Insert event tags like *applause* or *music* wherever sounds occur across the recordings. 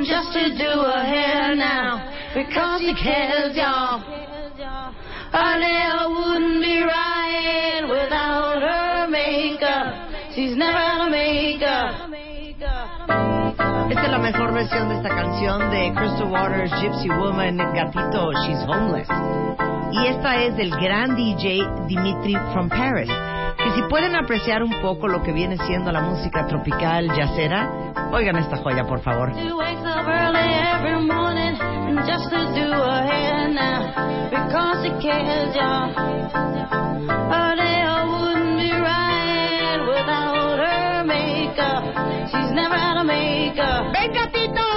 Just to do her hair now because she cares, y'all. Her nail wouldn't be right without her makeup. She's never out of makeup. Esta es la mejor versión de esta canción de Crystal Waters, Gypsy Woman, Gatito, She's Homeless. Y esta es del gran DJ Dimitri from Paris. Que si pueden apreciar un poco lo que viene siendo la música tropical yacera, oigan esta joya, por favor. Never out of makeup. ¡Ven, gatito!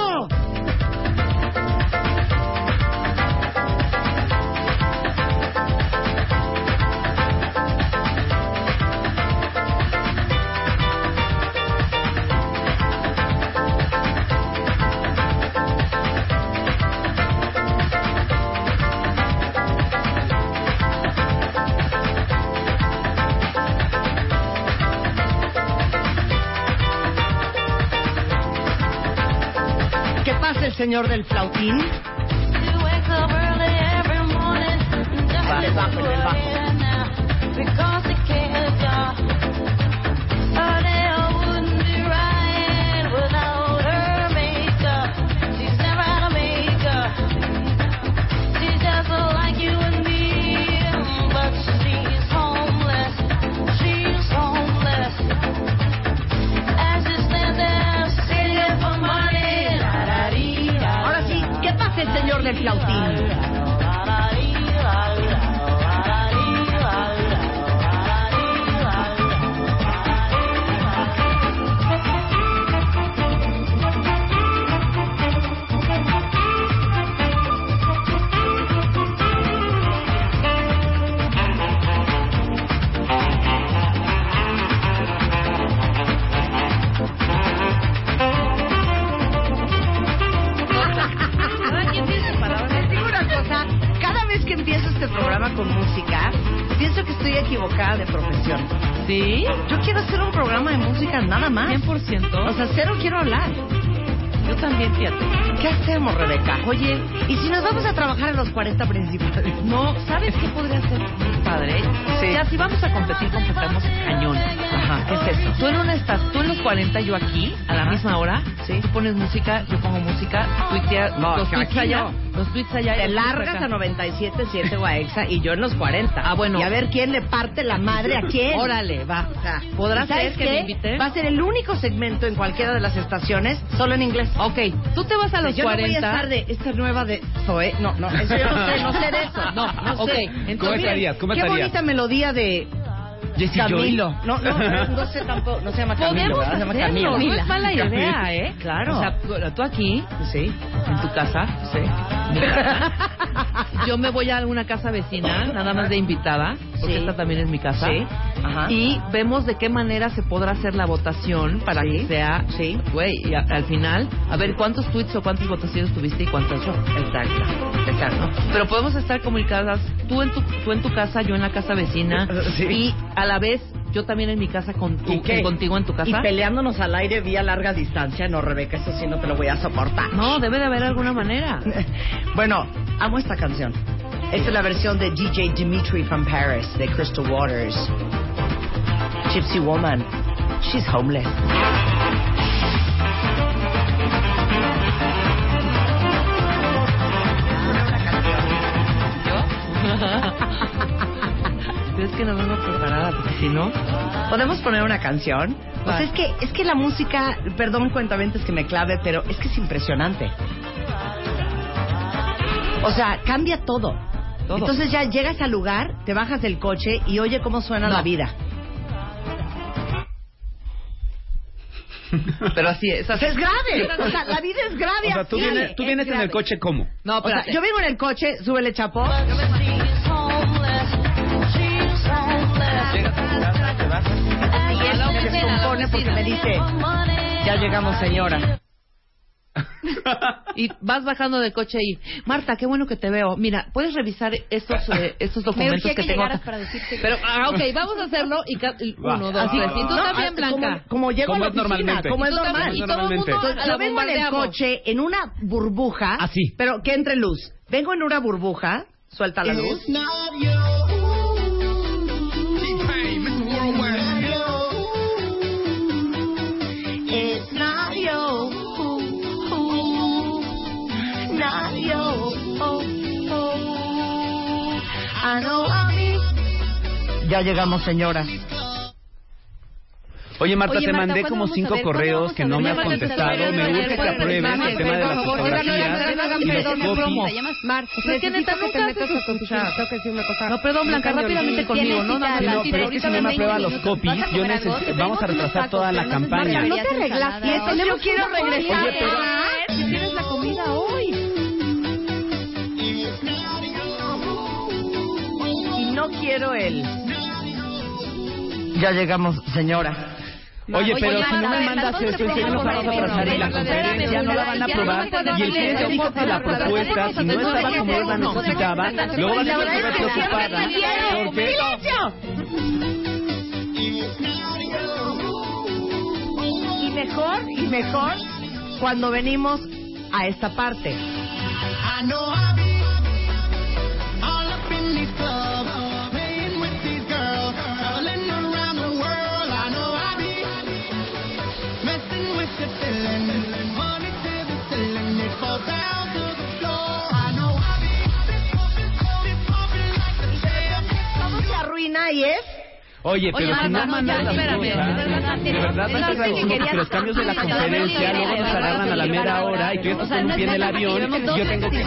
¿Qué pasa el señor del flautín? Vale, bajo, do el bajo. Del flautín? Pienso que estoy equivocada de profesión. ¿Sí? Yo quiero hacer un programa de música nada más. 100%. O sea, cero quiero hablar. Yo también, fíjate. ¿Qué hacemos, Rebeca? Oye, ¿y si nos vamos a trabajar en los 40 principales? No, ¿sabes qué podría muy padre? Sí. Ya, si vamos a competir, competamos cañón. Ajá, ¿qué es eso? Tú en, una esta- tú en los 40, yo aquí, a la Ajá. misma hora. Sí. Tú pones música, yo pongo música. Tuitea, No, los tweets aquí allá. no. Los tweets allá. y Te largas a 97.7 Guaexa y yo en los 40. Ah, bueno. Y a ver quién le parte la madre a quién. Órale, va. O sea, ¿Podrá ¿y sabes ser que qué? me invite? Va a ser el único segmento en cualquiera de las estaciones solo en inglés. Ok, tú te vas a los yo 40. no voy a estar de esta nueva de Zoe. No, no, eso yo no sé, no sé de eso. *laughs* No, no Ok, sé. entonces- ¿Cómo estarías? ¿Cómo Qué bonita melodía de Jesse Camilo. No, no, no, no sé tampoco. No se llama Camilo. Se llama Camilo. no es mala idea, ¿eh? Claro. O sea, tú- aquí, Sí. en tu casa, Sí. Yo me voy a alguna casa vecina, nada más de invitada, porque Sí. esta también es mi casa. Sí. Ajá. Y vemos de qué manera se podrá hacer la votación para Sí. que sea, Sí. güey, y a- al final, a ver cuántos tweets o cuántas votaciones tuviste y cuántas yo. Exacto. Exacto. Pero podemos estar comunicadas, tú en tu, tú en tu casa, yo en la casa vecina, Sí. y a la vez yo también en mi casa con tu, ¿Y qué? contigo en tu casa. Y peleándonos al aire vía larga distancia. No, Rebeca, eso sí no te lo voy a soportar. No, debe de haber alguna manera. *laughs* Bueno, amo esta canción. Esta es la versión de DJ Dimitri from Paris, de Crystal Waters. Gypsy Woman. She's homeless. *laughs* Es que no vengo preparada, porque si no... ¿Podemos poner una canción? O sea, es que, es que la música, perdón cuentamente que me clave, pero es que es impresionante. O sea, cambia todo. Todo. Entonces ya llegas al lugar, te bajas del coche y oye cómo suena No. la vida. Pero así es. Sea, es grave. O sea, la vida es grave. O sea, tú así. vienes, tú Es vienes en el coche ¿cómo? No, O sea, yo vengo en el coche, súbele chapo. She's homeless. Y él se descompone porque me dice, ya llegamos señora. *laughs* Y vas bajando del coche y, Marta, qué bueno que te veo. Mira, ¿puedes revisar estos, eh, estos documentos que, que tengo para decirte que- Pero, ah, ok, vamos a hacerlo y ca- y uno, dos, Así, tres. Y tú no, también, ah, Blanca. Como, como llego Como a la es oficina, normalmente. como es normal. y todo el mundo Yo vengo en el coche en una burbuja. Así. Pero que entre luz. Vengo en una burbuja. Suelta la luz. Ya llegamos, señora. Oye, Marta, Oye, te Marta, mandé ¿cuándo como cinco correos que no me has contestado. Me urge que apruebes el tema de las fotografías y. ¿Te Mar? O sea, es que te metas a oficina. Tengo que decir una cosa. No, perdón, Blanca, rápidamente conmigo, no, no, no, pero es que si no me aprueba 20 los copies, yo te vamos a retrasar toda la no campaña. No te arreglaste. ensalada. Eso yo quiero regresar. No quiero el. Ya llegamos, señora. Oye, pero si no me mandas eso, en serio nos pongo vamos a atrasar y la conferencia no la van a aprobar. no Y el quién cliente es. dijo que la propuesta, si no estaba como él la necesitaba, luego vas a estar es que preocupada. porque- Y mejor, y mejor cuando venimos a esta parte. ¿Cómo arruina y es? Oye, pero Oye, si no mandas espérame, cosas, de verdad, no, vas a que los cambios de la conferencia ya, luego nos agarran a la mera hora y tú ya estás en el avión y yo tengo que...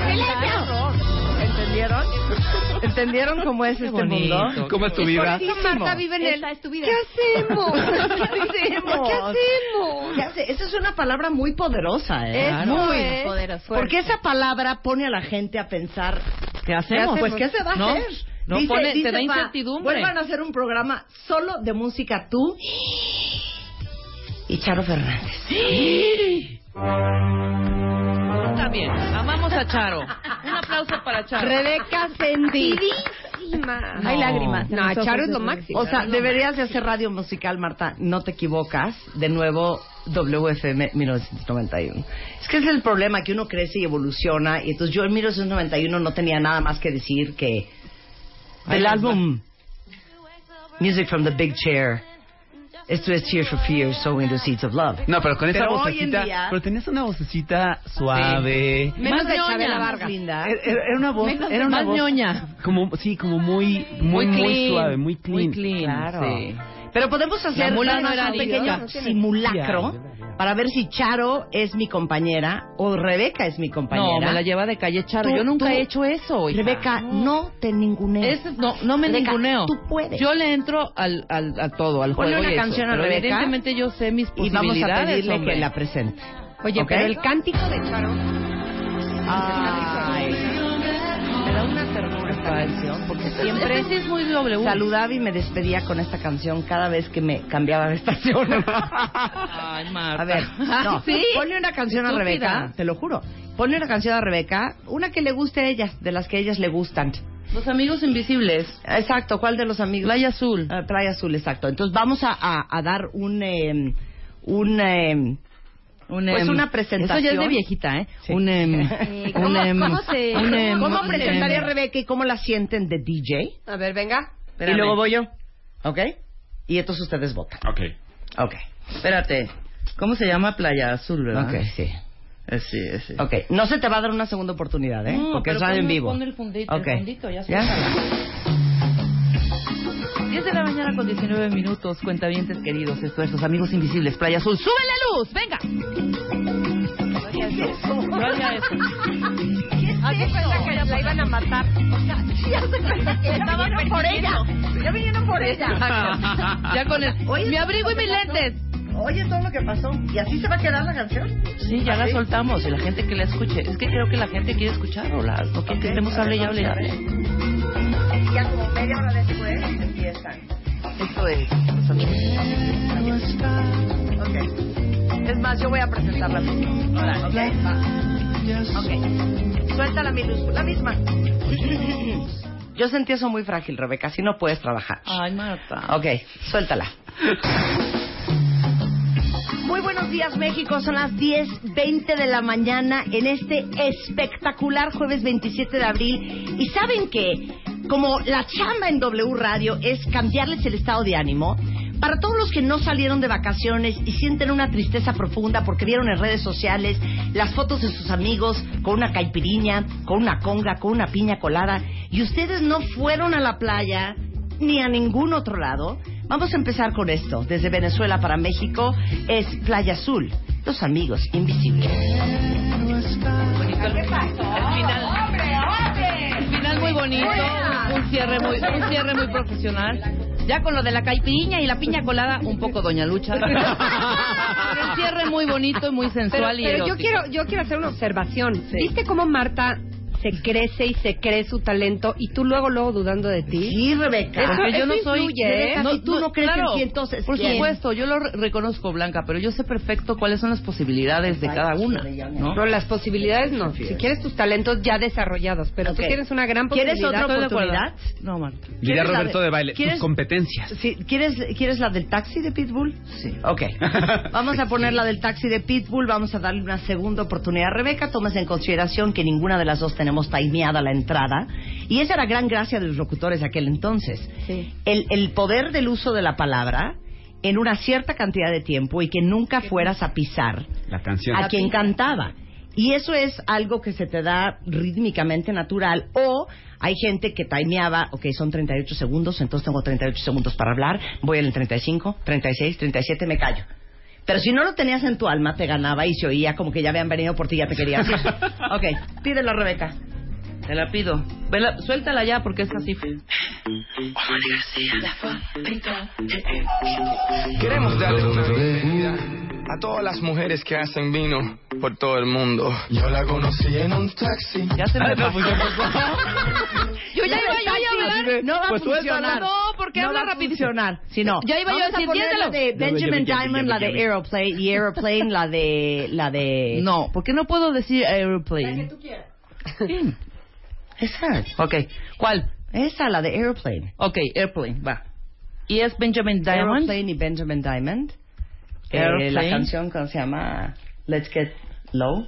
¿Entendieron? *laughs* ¿Entendieron cómo es este bonito. mundo? ¿Cómo es tu vida? Marta vive en Esa es tu vida. ¿Qué hacemos? *laughs* ¿Qué hacemos? ¿Qué hacemos? ¿Qué hace? Esa es una palabra muy poderosa, ¿eh? Es muy poderoso. Porque esa palabra pone a la gente a pensar, ¿Qué hacemos? Pues, ¿qué se va a ¿No? hacer? No pone- te da incertidumbre. Vuelvan a hacer un programa solo de música tú y Charo Fernández. Está bien, amamos a Charo. Un aplauso para Charo. Rebeca sentidísima. Hay lágrimas. No, Charo es lo máximo. O sea, deberías de hacer radio musical, Marta. No te equivocas. De nuevo, WFM 1991. Es que ese es el problema, que uno crece y evoluciona. Y entonces yo en 1991 no tenía nada más que decir que del álbum Music from the Big Chair. Esto es Tears for Fears, Sowing the Seeds of Love. No, pero con esa Pero hoy en vocecita, día- pero tenías una vocecita suave. Menos Más de ñoña, Vargas. linda. Era, era una voz, Menos era una más voz ñoña. como sí, como muy muy muy, clean, suave, muy clean. Muy clean, Claro. sí. Pero podemos hacer no era un pequeño No simulacro para ver si Charo es mi compañera o Rebeca es mi compañera. No, me la lleva de calle Charo. Tú- Yo nunca tú- he hecho eso. hija. Rebeca, no te ningunees. Es- no, no me Rebeca, ninguneo. tú puedes. Yo le entro al, al, a todo, al Ponle juego una y eso, canción a pero Rebeca evidentemente yo sé mis y vamos a posibilidades, pedirle hombre. que la presente. Oye, ¿Ok? pero el cántico de Charo. Ay, canción porque siempre Este sí es muy W. saludaba y me despedía con esta canción cada vez que me cambiaba de estación. *laughs* Ay, Marta. A ver, no, *laughs* ¿Sí? ponle una canción a. Rebeca, te lo juro. Ponle una canción a Rebeca, una que le guste a ellas, de las que a ellas le gustan. Los amigos invisibles. Exacto, ¿cuál de los amigos? Playa Azul. Ah, Playa Azul, exacto. Entonces vamos a, a- a dar un... eh, un eh, Un, Pues em, una presentación. Eso ya es de viejita, ¿eh? Sí. Un, em, Eh, un, ¿cómo- em, cómo se- un, ¿Cómo presentaría a Rebeca y cómo la sienten de DJ? A ver, venga. Y luego voy yo. ¿Ok? Y entonces ustedes votan. Ok. Ok. Espérate, ¿cómo se llama Playa Azul, verdad? Ok, sí. Eh, sí, eh, sí. Ok, no se te va a dar una segunda oportunidad, ¿eh? No, Porque es radio en vivo. pon el fundito, el Ok. fundito, ya ¿Ya? Suéltala. 10 de la mañana con 19 minutos, cuentavientes queridos, esfuerzos, amigos invisibles, Playa Azul. ¡Sube la luz! ¡Venga! No haría eso. Haz de cuenta que la iban a matar. O sea, cuenta que ya vinieron por ella. Ya vinieron por ella. Ya con el... Mi abrigo y mis lentes. Oye, todo lo que pasó. ¿Y así se va a quedar la canción? Sí, ya la soltamos y la gente que la escuche. Es que creo que la gente quiere escucharla. No quiere que estemos hable y hable y hable. Y ya como media hora después empiezan. Eso es. Ok. Es más, yo voy a presentar la misma. Ahora, ok. Ok. Suéltala, mi luz. La misma. Yo sentí eso muy frágil, Rebeca. Así no puedes trabajar. Ay, Marta. Ok, suéltala. Muy buenos días, México. Son las 10.20 de la mañana en este espectacular jueves 27 de abril. ¿Y saben qué? Como la chamba en W Radio es cambiarles el estado de ánimo, para todos los que no salieron de vacaciones y sienten una tristeza profunda porque vieron en redes sociales las fotos de sus amigos con una caipiriña, con una conga, con una piña colada, y ustedes no fueron a la playa ni a ningún otro lado, vamos a empezar con esto. Desde Venezuela para México es Playa Azul, los amigos invisibles. El final, el final muy bonito, un cierre muy, un cierre muy profesional. Ya con lo de la caipiriña y la piña colada, un poco Doña Lucha. *laughs* Pero el cierre muy bonito y muy Pero, sensual y pero yo quiero, yo quiero hacer una observación. ¿Viste cómo Marta se crece y se cree su talento y tú luego, luego dudando de ti? Sí, Rebeca. Eso- Porque yo no eso soy. influye, ¿eh? Rebeca, si tú no crees en ti, entonces, Por ¿quién? supuesto, yo lo re- reconozco, Blanca, pero yo sé perfecto cuáles son las posibilidades de cada una. ¿no? No, las posibilidades no. Si quieres tus talentos ya desarrollados, pero Ok. tú tienes una gran ¿Quieres posibilidad. otra de acuerdo. oportunidad? No, Marta. Diría ¿Quieres Roberto de- de baile, ¿quieres- tus competencias. Sí, ¿quieres, ¿Quieres la del taxi de Pitbull? Sí. Ok. *laughs* Vamos a poner la del taxi de Pitbull. Vamos a darle una segunda oportunidad. Rebeca, tomas en consideración que ninguna de las dos tenemos timeada la entrada. Y esa era gran gracia de los locutores de aquel entonces. Sí. El, el poder del uso de la palabra en una cierta cantidad de tiempo y que nunca fueras a pisar La canción. a quien cantaba. Y eso es algo que se te da rítmicamente natural. O hay gente que timeaba, ok, son 38 segundos, entonces tengo 38 segundos para hablar, voy al 35, 36, 37, me callo. Pero si no lo tenías en tu alma, te ganaba y se oía como que ya habían venido por ti y ya te querías ir. *laughs* ok, pídelo, Rebeca. Te la pido. Vela, suéltala ya porque es así. Queremos darle una bienvenida a todas las mujeres que hacen vino por todo el mundo. Yo la conocí en un taxi. Ya se me *laughs* pasó. Yo ya iba yo a hablar. No va Pues a funcionar. suéltala. No, porque no habla va a rapidito. funcionar. Si no, Ya iba yo a decir, la de Benjamin Diamond, la de. Aeroplane, y Aeroplane, la de... La de... No, porque no puedo decir airplane. Sí. Esa. Ok, ¿cuál? Esa, la de Aeroplane. Ok, airplane, va. Y es Benjamin Diamond. Aeroplane y Benjamin Diamond. Eh, la canción que se llama Let's Get Low.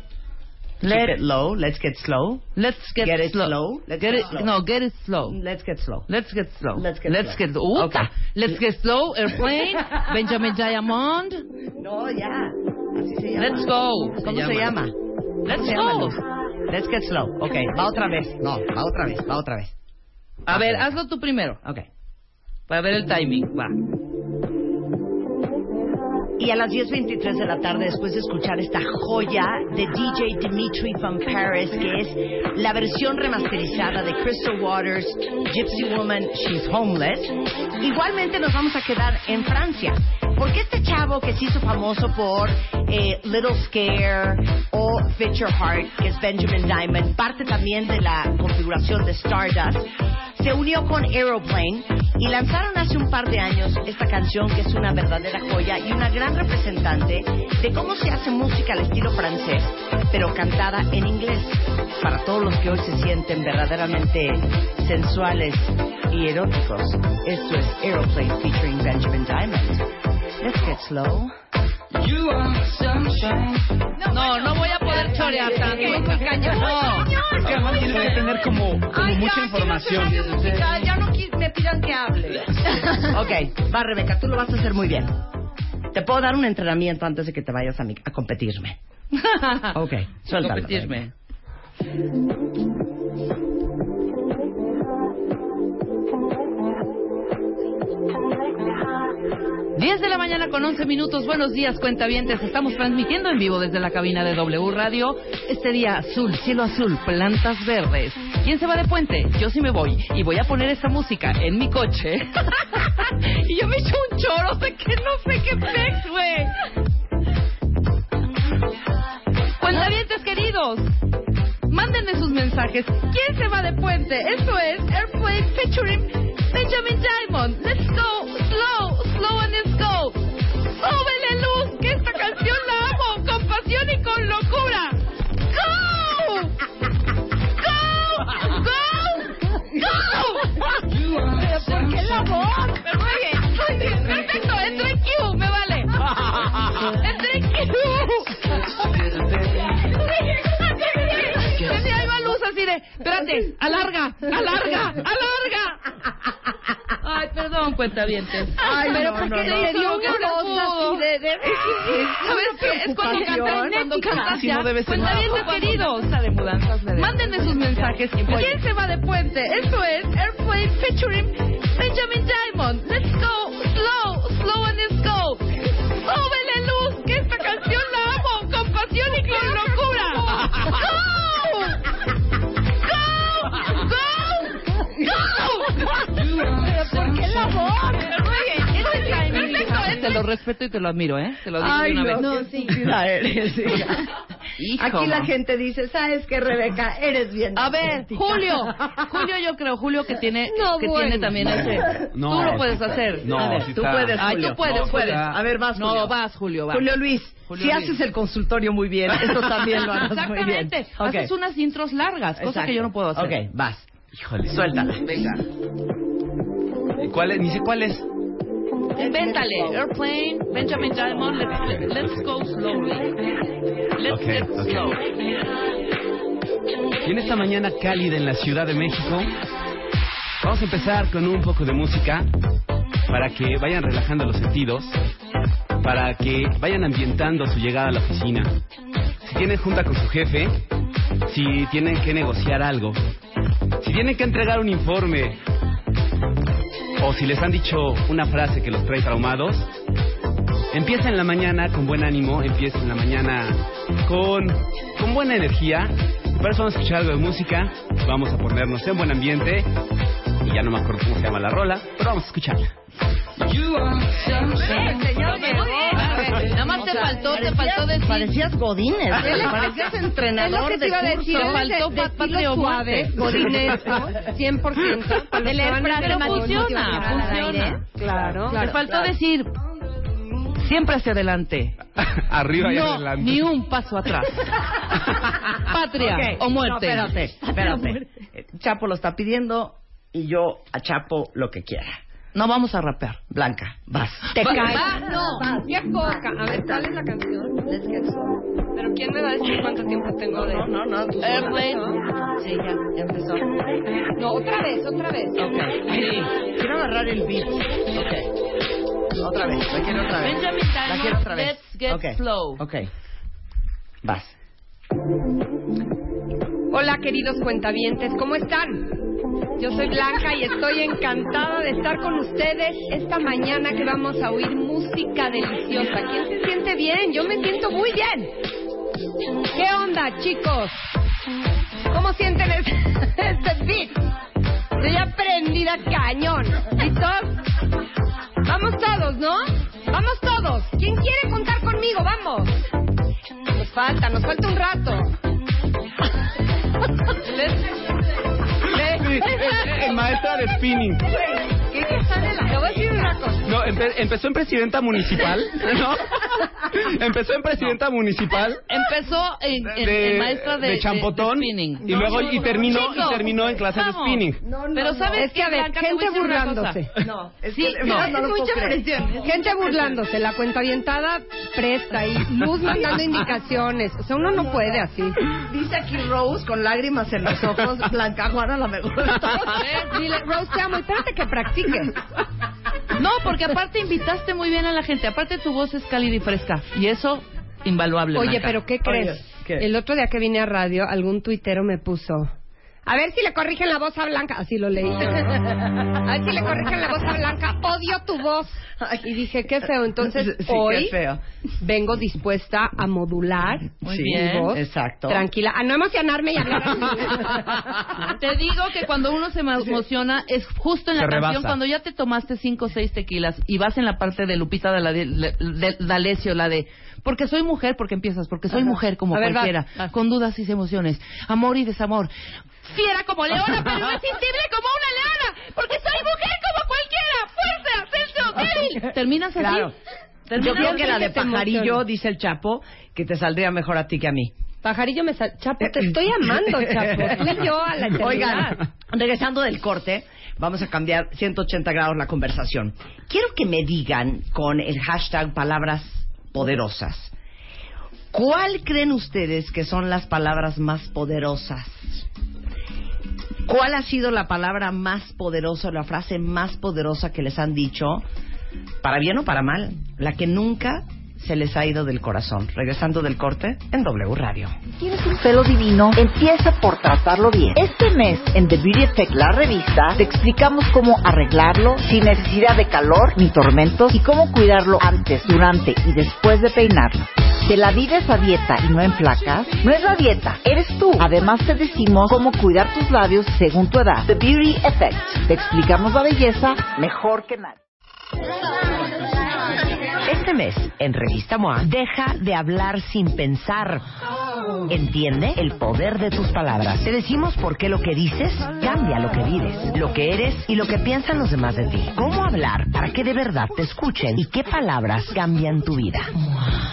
Let- Keep it low. Let's get slow. Let's get, Get it slow. slow. Let's get get it, slow. No, get it slow. Let's get slow. Let's get slow. Let's get Let's slow. get. Okay. Let's get slow. Airplane. *laughs* Benjamin Diamond. No, ya. Así se llama. Let's go. ¿Cómo se llama? Let's se llama, go. Let's get slow. Ok, va otra vez. No, va otra vez, va otra vez. A ver, hazlo tú primero. Ok. Para ver el timing. Va. Y a las 10.23 de la tarde, después de escuchar esta joya de DJ Dimitri from Paris, que es la versión remasterizada de Crystal Waters, Gypsy Woman, She's Homeless, igualmente nos vamos a quedar en Francia. Porque este chavo que se hizo famoso por eh, Little Scare o Fit Your Heart, que es Benjamin Diamond, parte también de la configuración de Stardust, se unió con Aeroplane y lanzaron hace un par de años esta canción que es una verdadera joya y una gran representante de cómo se hace música al estilo francés, pero cantada en inglés. Para todos los que hoy se sienten verdaderamente sensuales y eróticos, esto es Aeroplane featuring Benjamin Diamond. Let's get slow. No, no voy a poder chorear tanto. No. Es que además tienes que tener como, como Ay, mucha ya, información. quiero hacer radio musical, ya no qui- me pidan que hable. *laughs* Ok, va Rebeca, tú lo vas a hacer muy bien. Te puedo dar un entrenamiento antes de que te vayas a, mi- a competirme. *laughs* Ok, suéltalo. Competirme. 10 de la mañana con 11 minutos. Buenos días, cuentavientes. Estamos transmitiendo en vivo desde la cabina de W Radio. Este día azul, cielo azul, plantas verdes. ¿Quién se va de puente? Yo sí me voy. Y voy a poner esta música en mi coche. *laughs* y yo me echo un choro de que no sé qué pex, güey. Cuentavientes queridos. Mándenme sus mensajes. ¿Quién se va de puente? Esto es Airplane featuring Benjamin Diamond. Let's go, slow, slow and let's go. Súbele luz, que esta canción la amo con pasión y con locura. Go, go, go, go. ¿Por qué la voz? Pero muy bien, perfecto. Entré en Q, me vale. *laughs* Entré en Q. espérate, alarga, alarga, alarga. Ay, perdón, cuentavientes. Ay, Pero no, ¿por no, qué no. le dio una profundo. así de... de... ¿Sabes qué? Es cuando cantas, cuando cantas Si ya. no debe ser Cuentavientes nada. queridos. de mudanzas Mándenme sus mensajes. ¿Quién se va de puente? Esto es Airplane featuring Benjamin Diamond. Let's go, slow, slow and let's go. Súbele luz, que esta canción la amo con pasión y con locura. Go, *laughs* te lo respeto y te lo admiro, ¿eh? Te lo digo Ay, una no, vez. qué estúpida eres. Hijo, Aquí la gente dice, ¿sabes qué, Rebeca? Eres bien. A ver, auténtica. Julio, *laughs* Julio yo creo, Julio que tiene, No, que bueno. tiene también ese. No, tú lo puedes hacer. No, A ver, sí tú está. puedes, Ay, Julio. tú puedes, No, puedes. está. A ver, vas, No, Julio. vas, Julio, vas. Julio Luis, Julio si Luis. haces el consultorio muy bien, *laughs* eso también lo harás muy bien. Exactamente. Haces unas intros largas, cosa Exacto. que yo no puedo hacer. Ok, vas. Híjole. Suéltala. Venga. ¿Y ¿Cuál es? Ni sé cuál es. Invéntale. Airplane, Benjamin Diamond, let's, let's go slowly. Let's Ok, get slow. Y en esta mañana cálida en la Ciudad de México, vamos a empezar con un poco de música para que vayan relajando los sentidos, para que vayan ambientando su llegada a la oficina. Si tienen junta con su jefe, si tienen que negociar algo, si tienen que entregar un informe, o si les han dicho una frase que los trae traumados, empieza en la mañana con buen ánimo, empieza en la mañana con, con buena energía. Por eso vamos a escuchar algo de música, vamos a ponernos en buen ambiente, y ya no me acuerdo cómo se llama la rola, pero vamos a escucharla. llegó. Nada más te faltó, te faltó decir. Parecías Godínez, es- parecías entrenador de curso. faltó de, de pat- estilo patria o suave, godinesco, 100%. Para los Él es que van a pero funciona, funciona. aire. Claro. Te faltó decir siempre hacia adelante. *laughs* Arriba y no, adelante. ni un paso atrás. *laughs* Patria o muerte. No, espérate, espérate. Eh, Chapo lo está pidiendo y yo a Chapo lo que quiera. No vamos a rapear. Blanca, vas. Te caes. va, No, qué poca. A ver, ¿cuál es la canción? Let's get slow. Pero ¿quién me va a decir cuánto tiempo tengo de...? No, no, no, tú. Airplane. Sí, ya, ya empezó. No, otra vez, otra vez. Ok. Sí. Quiero agarrar el beat. Ok. Otra vez, la quiero otra vez. Benjamin La quiero otra vez. let's get Ok. slow. Ok. Vas. Hola, queridos cuentavientes, ¿cómo están? Yo soy Blanca y estoy encantada de estar con ustedes esta mañana que vamos a oír música deliciosa. ¿Quién se siente bien? Yo me siento muy bien. ¿Qué onda, chicos? ¿Cómo sienten este, *laughs* este beat? Estoy aprendida cañón. ¿Listos? Vamos todos, ¿no? Vamos todos. ¿Quién quiere contar conmigo? Vamos. Nos falta, nos falta un rato. *laughs* Les- El maestro de spinning. ¿Qué ¿Qué, qué sale la... Te voy a decir una cosa. No, empe- empezó en presidenta municipal, ¿no? *laughs* empezó en presidenta municipal. Empezó en, en- de, en maestra de, de champotón de spinning. y luego y terminó Chico, y terminó en clases de spinning. Pero sabes Es que, a ver, gente burlándose. No, es Sí, que no, es no mucha presión. Gente burlándose, la cuenta avientada presta y Luz mandando indicaciones. O sea, uno no puede así. Dice aquí Rose con lágrimas en los ojos, Blanca Juana la mejor. Dile, Rose, te amo, espérate que practique. *laughs* No, porque aparte invitaste muy bien a la gente. Aparte tu voz es cálida y fresca. Y eso, invaluable. Oye, Blanca. pero ¿qué crees? Oye, ¿qué? El otro día que vine a radio, algún tuitero me puso... A ver si le corrigen la voz a Blanca. Así lo leí. *laughs* A ver si le corrigen la voz a Blanca. Odio tu voz. Y dije, qué feo. Entonces, Sí, qué hoy feo. vengo dispuesta a modular Muy Sí, bien. mi voz. exacto. Tranquila. A no emocionarme y hablar así. *laughs* Te digo que cuando uno se emo- emociona es justo en la Se canción rebasa. cuando ya te tomaste cinco o seis tequilas y vas en la parte de Lupita de la de, de- D'Alessio, la de porque soy mujer, porque empiezas, porque soy mujer como A cualquiera, con dudas y emociones, amor y desamor, fiera como leona, *laughs* pero irresistible como una leona, porque soy mujer como cualquiera, fuerza, senso, débil. Terminas así. Claro. Yo creo que la de pajarillo, dice el Chapo, que te saldría mejor a ti que a mí. Pajarillo me sal... Chapo, te estoy amando, *laughs* Chapo. Tú y yo a la eternidad. Oigan, regresando del corte, vamos a cambiar 180 grados la conversación. Quiero que me digan con el hashtag palabras poderosas. ¿Cuál creen ustedes que son las palabras más poderosas? ¿Cuál ha sido la palabra más poderosa, la frase más poderosa que les han dicho, para bien o para mal? La que nunca se les ha ido del corazón. Regresando del corte en W Radio. ¿Tienes un pelo divino? Empieza por tratarlo bien. Este mes, en The Beauty Effect, la revista, te explicamos cómo arreglarlo sin necesidad de calor ni tormentos y cómo cuidarlo antes, durante y después de peinarlo. ¿Te la vives a dieta y no en placas? No es la dieta, eres tú. Además te decimos cómo cuidar tus labios según tu edad. The Beauty Effect. Te explicamos la belleza mejor que nadie. Este mes, en Revista MOA, deja de hablar sin pensar. Entiende el poder de tus palabras. Te decimos por qué lo que dices cambia lo que vives, lo que eres y lo que piensan los demás de ti. Cómo hablar para que de verdad te escuchen y qué palabras cambian tu vida.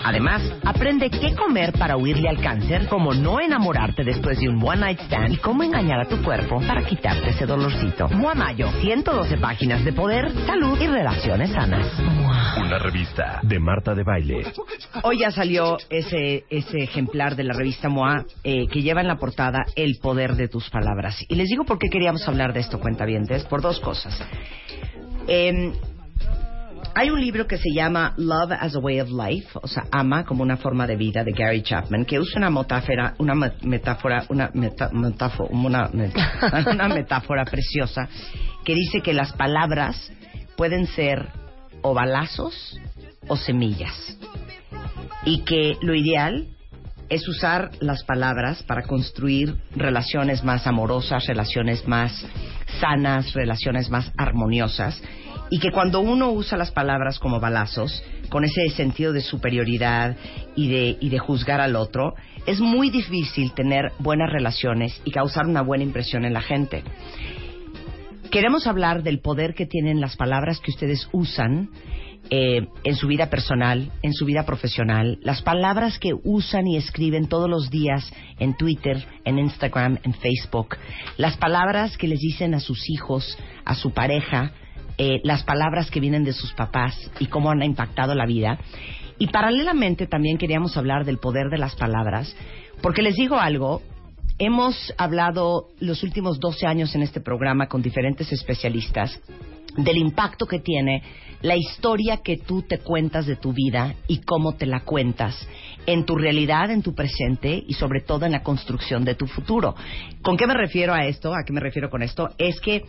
Además, aprende qué comer para huirle al cáncer, cómo no enamorarte después de un one night stand y cómo engañar a tu cuerpo para quitarte ese dolorcito. MOA Mayo, 112 páginas de poder, salud y relaciones sanas. Una revista de Marta de Baile. Hoy ya salió ese, ese ejemplar de la revista MOA eh, que lleva en la portada El poder de tus palabras. Y les digo por qué queríamos hablar de esto, cuentavientes, por dos cosas. Eh, hay un libro que se llama Love as a Way of Life, o sea, ama como una forma de vida de Gary Chapman, que usa una metáfora, una me- metáfora, una meta- metáfo- una, *laughs* una metáfora preciosa que dice que las palabras pueden ser o balazos o semillas y que lo ideal es usar las palabras para construir relaciones más amorosas, relaciones más sanas, relaciones más armoniosas y que cuando uno usa las palabras como balazos, con ese sentido de superioridad y de, y de juzgar al otro, es muy difícil tener buenas relaciones y causar una buena impresión en la gente. Queremos hablar del poder que tienen las palabras que ustedes usan eh, en su vida personal, en su vida profesional, las palabras que usan y escriben todos los días en Twitter, en Instagram, en Facebook, las palabras que les dicen a sus hijos, a su pareja, eh, las palabras que vienen de sus papás y cómo han impactado la vida. Y paralelamente también queríamos hablar del poder de las palabras, porque les digo algo, hemos hablado los últimos 12 años en este programa con diferentes especialistas del impacto que tiene la historia que tú te cuentas de tu vida y cómo te la cuentas en tu realidad, en tu presente y sobre todo en la construcción de tu futuro. ¿Con qué me refiero a esto? ¿A qué me refiero con esto? Es que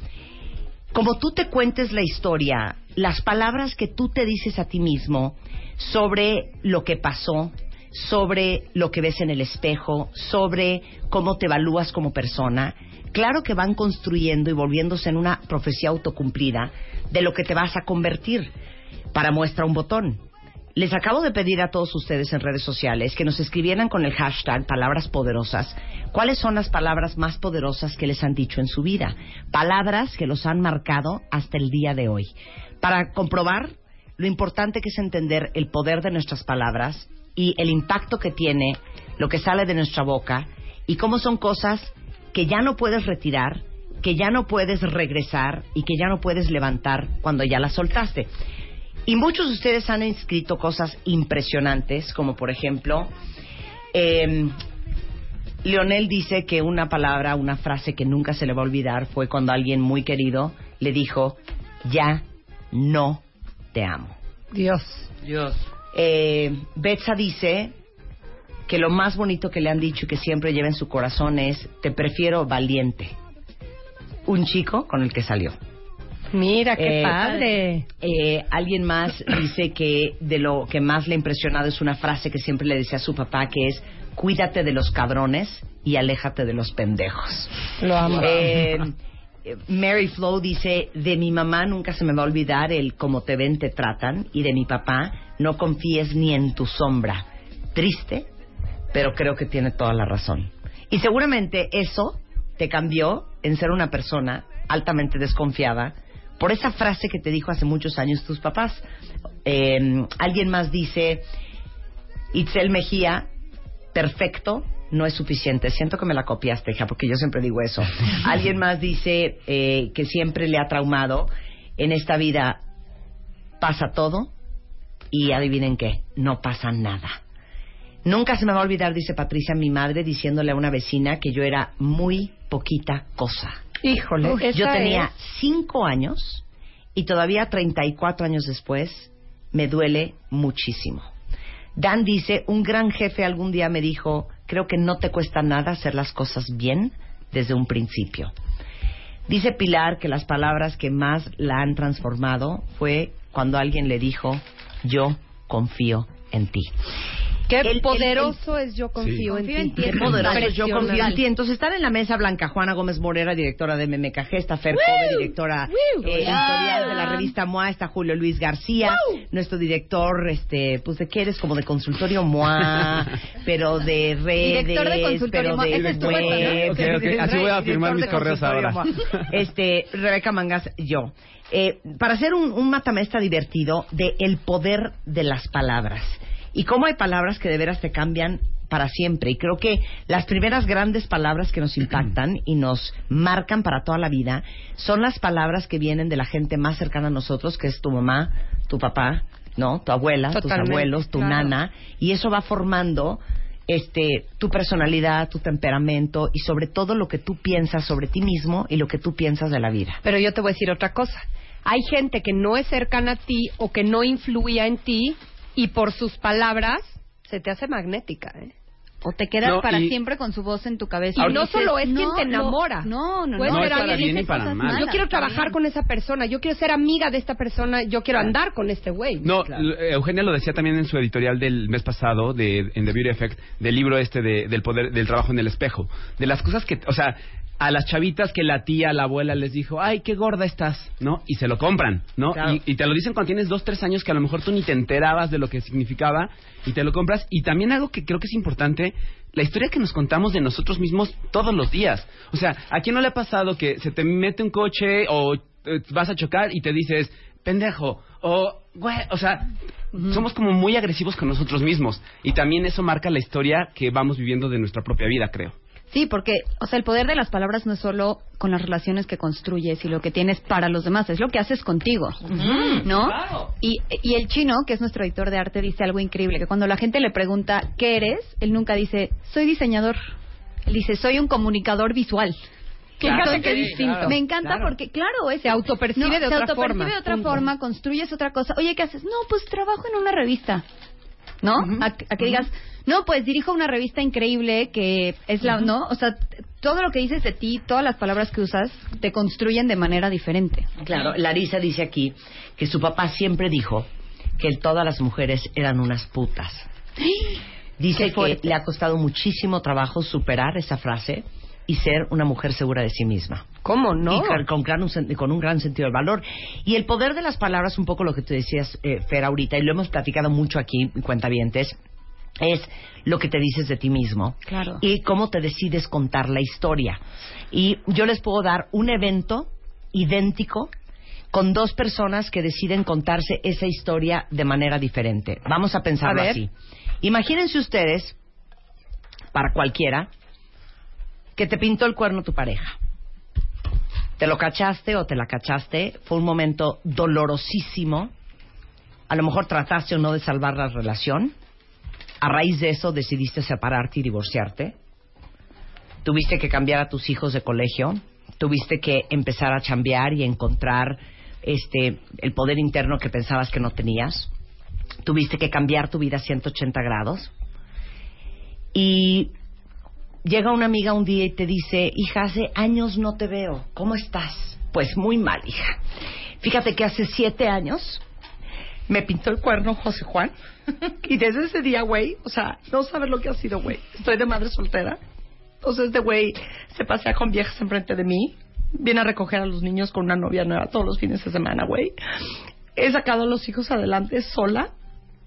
como tú te cuentes la historia, las palabras que tú te dices a ti mismo sobre lo que pasó, sobre lo que ves en el espejo, sobre cómo te evalúas como persona, claro que van construyendo y volviéndose en una profecía autocumplida de lo que te vas a convertir. Para muestra un botón. Les acabo de pedir a todos ustedes en redes sociales que nos escribieran con el hashtag palabras poderosas cuáles son las palabras más poderosas que les han dicho en su vida. Palabras que los han marcado hasta el día de hoy. Para comprobar lo importante que es entender el poder de nuestras palabras y el impacto que tiene lo que sale de nuestra boca y cómo son cosas que ya no puedes retirar, que ya no puedes regresar y que ya no puedes levantar cuando ya las soltaste. Y muchos de ustedes han escrito cosas impresionantes, como por ejemplo, eh, Leonel dice que una palabra, una frase que nunca se le va a olvidar fue cuando alguien muy querido le dijo, ya no te amo. Dios. Dios. Eh, Betsa dice que lo más bonito que le han dicho y que siempre lleva en su corazón es, te prefiero valiente. Un chico con el que salió. Mira, qué Eh, padre. Eh, alguien más dice que de lo que más le ha impresionado es una frase que siempre le decía a su papá que es cuídate de los cabrones y aléjate de los pendejos. Lo amo. Eh, Mary Flo dice de mi mamá nunca se me va a olvidar el cómo te ven te tratan y de mi papá no confíes ni en tu sombra. Triste, pero creo que tiene toda la razón. Y seguramente eso te cambió en ser una persona altamente desconfiada por esa frase que te dijo hace muchos años tus papás. Eh, alguien más dice, Itzel Mejía, perfecto no es suficiente. Siento que me la copiaste, hija, porque yo siempre digo eso. *laughs* Alguien más dice eh, que siempre le ha traumado. En esta vida pasa todo y adivinen qué, no pasa nada. Nunca se me va a olvidar, dice Patricia, mi madre, diciéndole a una vecina que yo era muy poquita cosa. Híjole. Yo tenía es- cinco años y todavía 34 años después me duele muchísimo. Dan dice, un gran jefe algún día me dijo, creo que no te cuesta nada hacer las cosas bien desde un principio. Dice Pilar que las palabras que más la han transformado fue cuando alguien le dijo, yo confío en ti. Qué El- el- poderoso es yo confío Confío en en ti. Qué poderoso, yo confío en ti. Entonces están en la mesa Blanca Juana Gómez Morera, directora de MMKG, está Fer Kobe, directora eh, editorial de la revista MOA, está Julio Luis García, nuestro director, este, pues de qué eres, como de consultorio MOA, *laughs* pero de redes, Director de consultorio pero MOA. de es web. puesto, ¿no? Ok, ok, así voy a firmar mis correos ahora. MOA. *laughs* Este, Rebeca Mangas, yo. Eh, para hacer un, un matamesta divertido de el poder de las palabras y cómo hay palabras que de veras te cambian para siempre. Y creo que las primeras grandes palabras que nos *clears throat* impactan y nos marcan para toda la vida son las palabras que vienen de la gente más cercana a nosotros, que es tu mamá, tu papá, ¿no? Tu abuela, Totalmente, tus abuelos, tu claro. nana, y eso va formando este tu personalidad, tu temperamento y sobre todo lo que tú piensas sobre ti mismo y lo que tú piensas de la vida. Pero yo te voy a decir otra cosa. Hay gente que no es cercana a ti o que no influía en ti y por sus palabras se te hace magnética, ¿eh? O te quedas No, para y- siempre con su voz en tu cabeza. Y no solo es quien no, te enamora. No, no, no. No, es para bien y para mal. Yo quiero trabajar también. con esa persona, yo quiero ser amiga de esta persona, yo quiero andar con este güey. No, l- Eugenia lo decía también en su editorial del mes pasado de en The Beauty Effect del libro este de- del poder del trabajo en el espejo, de las cosas que, o sea, a las chavitas que la tía, la abuela les dijo, ay, qué gorda estás, ¿no? Y se lo compran, ¿no? Claro. Y, y te lo dicen cuando tienes dos, tres años que a lo mejor tú ni te enterabas de lo que significaba y te lo compras. Y también algo que creo que es importante, la historia que nos contamos de nosotros mismos todos los días. O sea, ¿a quién no le ha pasado que se te mete un coche o eh, vas a chocar y te dices, pendejo, o, güey, o sea, somos como muy agresivos con nosotros mismos. Y también eso marca la historia que vamos viviendo de nuestra propia vida, creo. Sí, porque, o sea, el poder de las palabras no es solo con las relaciones que construyes y lo que tienes para los demás, es lo que haces contigo, ¿no? Y, y el chino, que es nuestro editor de arte, dice algo increíble, que cuando la gente le pregunta, ¿qué eres? Él nunca dice, soy diseñador. Él dice, soy un comunicador visual. Fíjate Entonces, qué distinto. Me encanta Claro. porque, claro, es, Se autopercibe de se otra autopercibe forma, de otra punto. forma, construyes otra cosa. Oye, ¿qué haces? No, pues trabajo en una revista. ¿No? a, a que digas, no, pues dirijo una revista increíble que es la, ¿no? O sea, todo lo que dices de ti, todas las palabras que usas, te construyen de manera diferente. Claro, Larisa dice aquí que su papá siempre dijo que todas las mujeres eran unas putas. *gasps* Dice que le ha costado muchísimo trabajo superar esa frase y ser una mujer segura de sí misma. ¿Cómo no? Y con, un con un gran sentido del valor. Y el poder de las palabras, un poco lo que tú decías, eh, Fer, ahorita, y lo hemos platicado mucho aquí en Cuentavientes, es lo que te dices de ti mismo Claro. y cómo te decides contar la historia. Y yo les puedo dar un evento idéntico con dos personas que deciden contarse esa historia de manera diferente. Vamos a pensarlo A así. Imagínense ustedes, para cualquiera, que te pintó el cuerno tu pareja. Te lo cachaste o te la cachaste, fue un momento dolorosísimo. A lo mejor trataste o no de salvar la relación. A raíz de eso decidiste separarte y divorciarte. Tuviste que cambiar a tus hijos de colegio. Tuviste que empezar a chambear y encontrar este el poder interno que pensabas que no tenías. Tuviste que cambiar tu vida a 180 grados. Y llega una amiga un día y te dice, hija, hace años no te veo, ¿cómo estás? Pues muy mal, hija. Fíjate que hace siete años me pintó el cuerno José Juan y desde ese día, güey, o sea, no sabes lo que ha sido, güey. Estoy de madre soltera. Entonces, este güey se pasea con viejas enfrente de mí, viene a recoger a los niños con una novia nueva todos los fines de semana, güey. He sacado a los hijos adelante sola.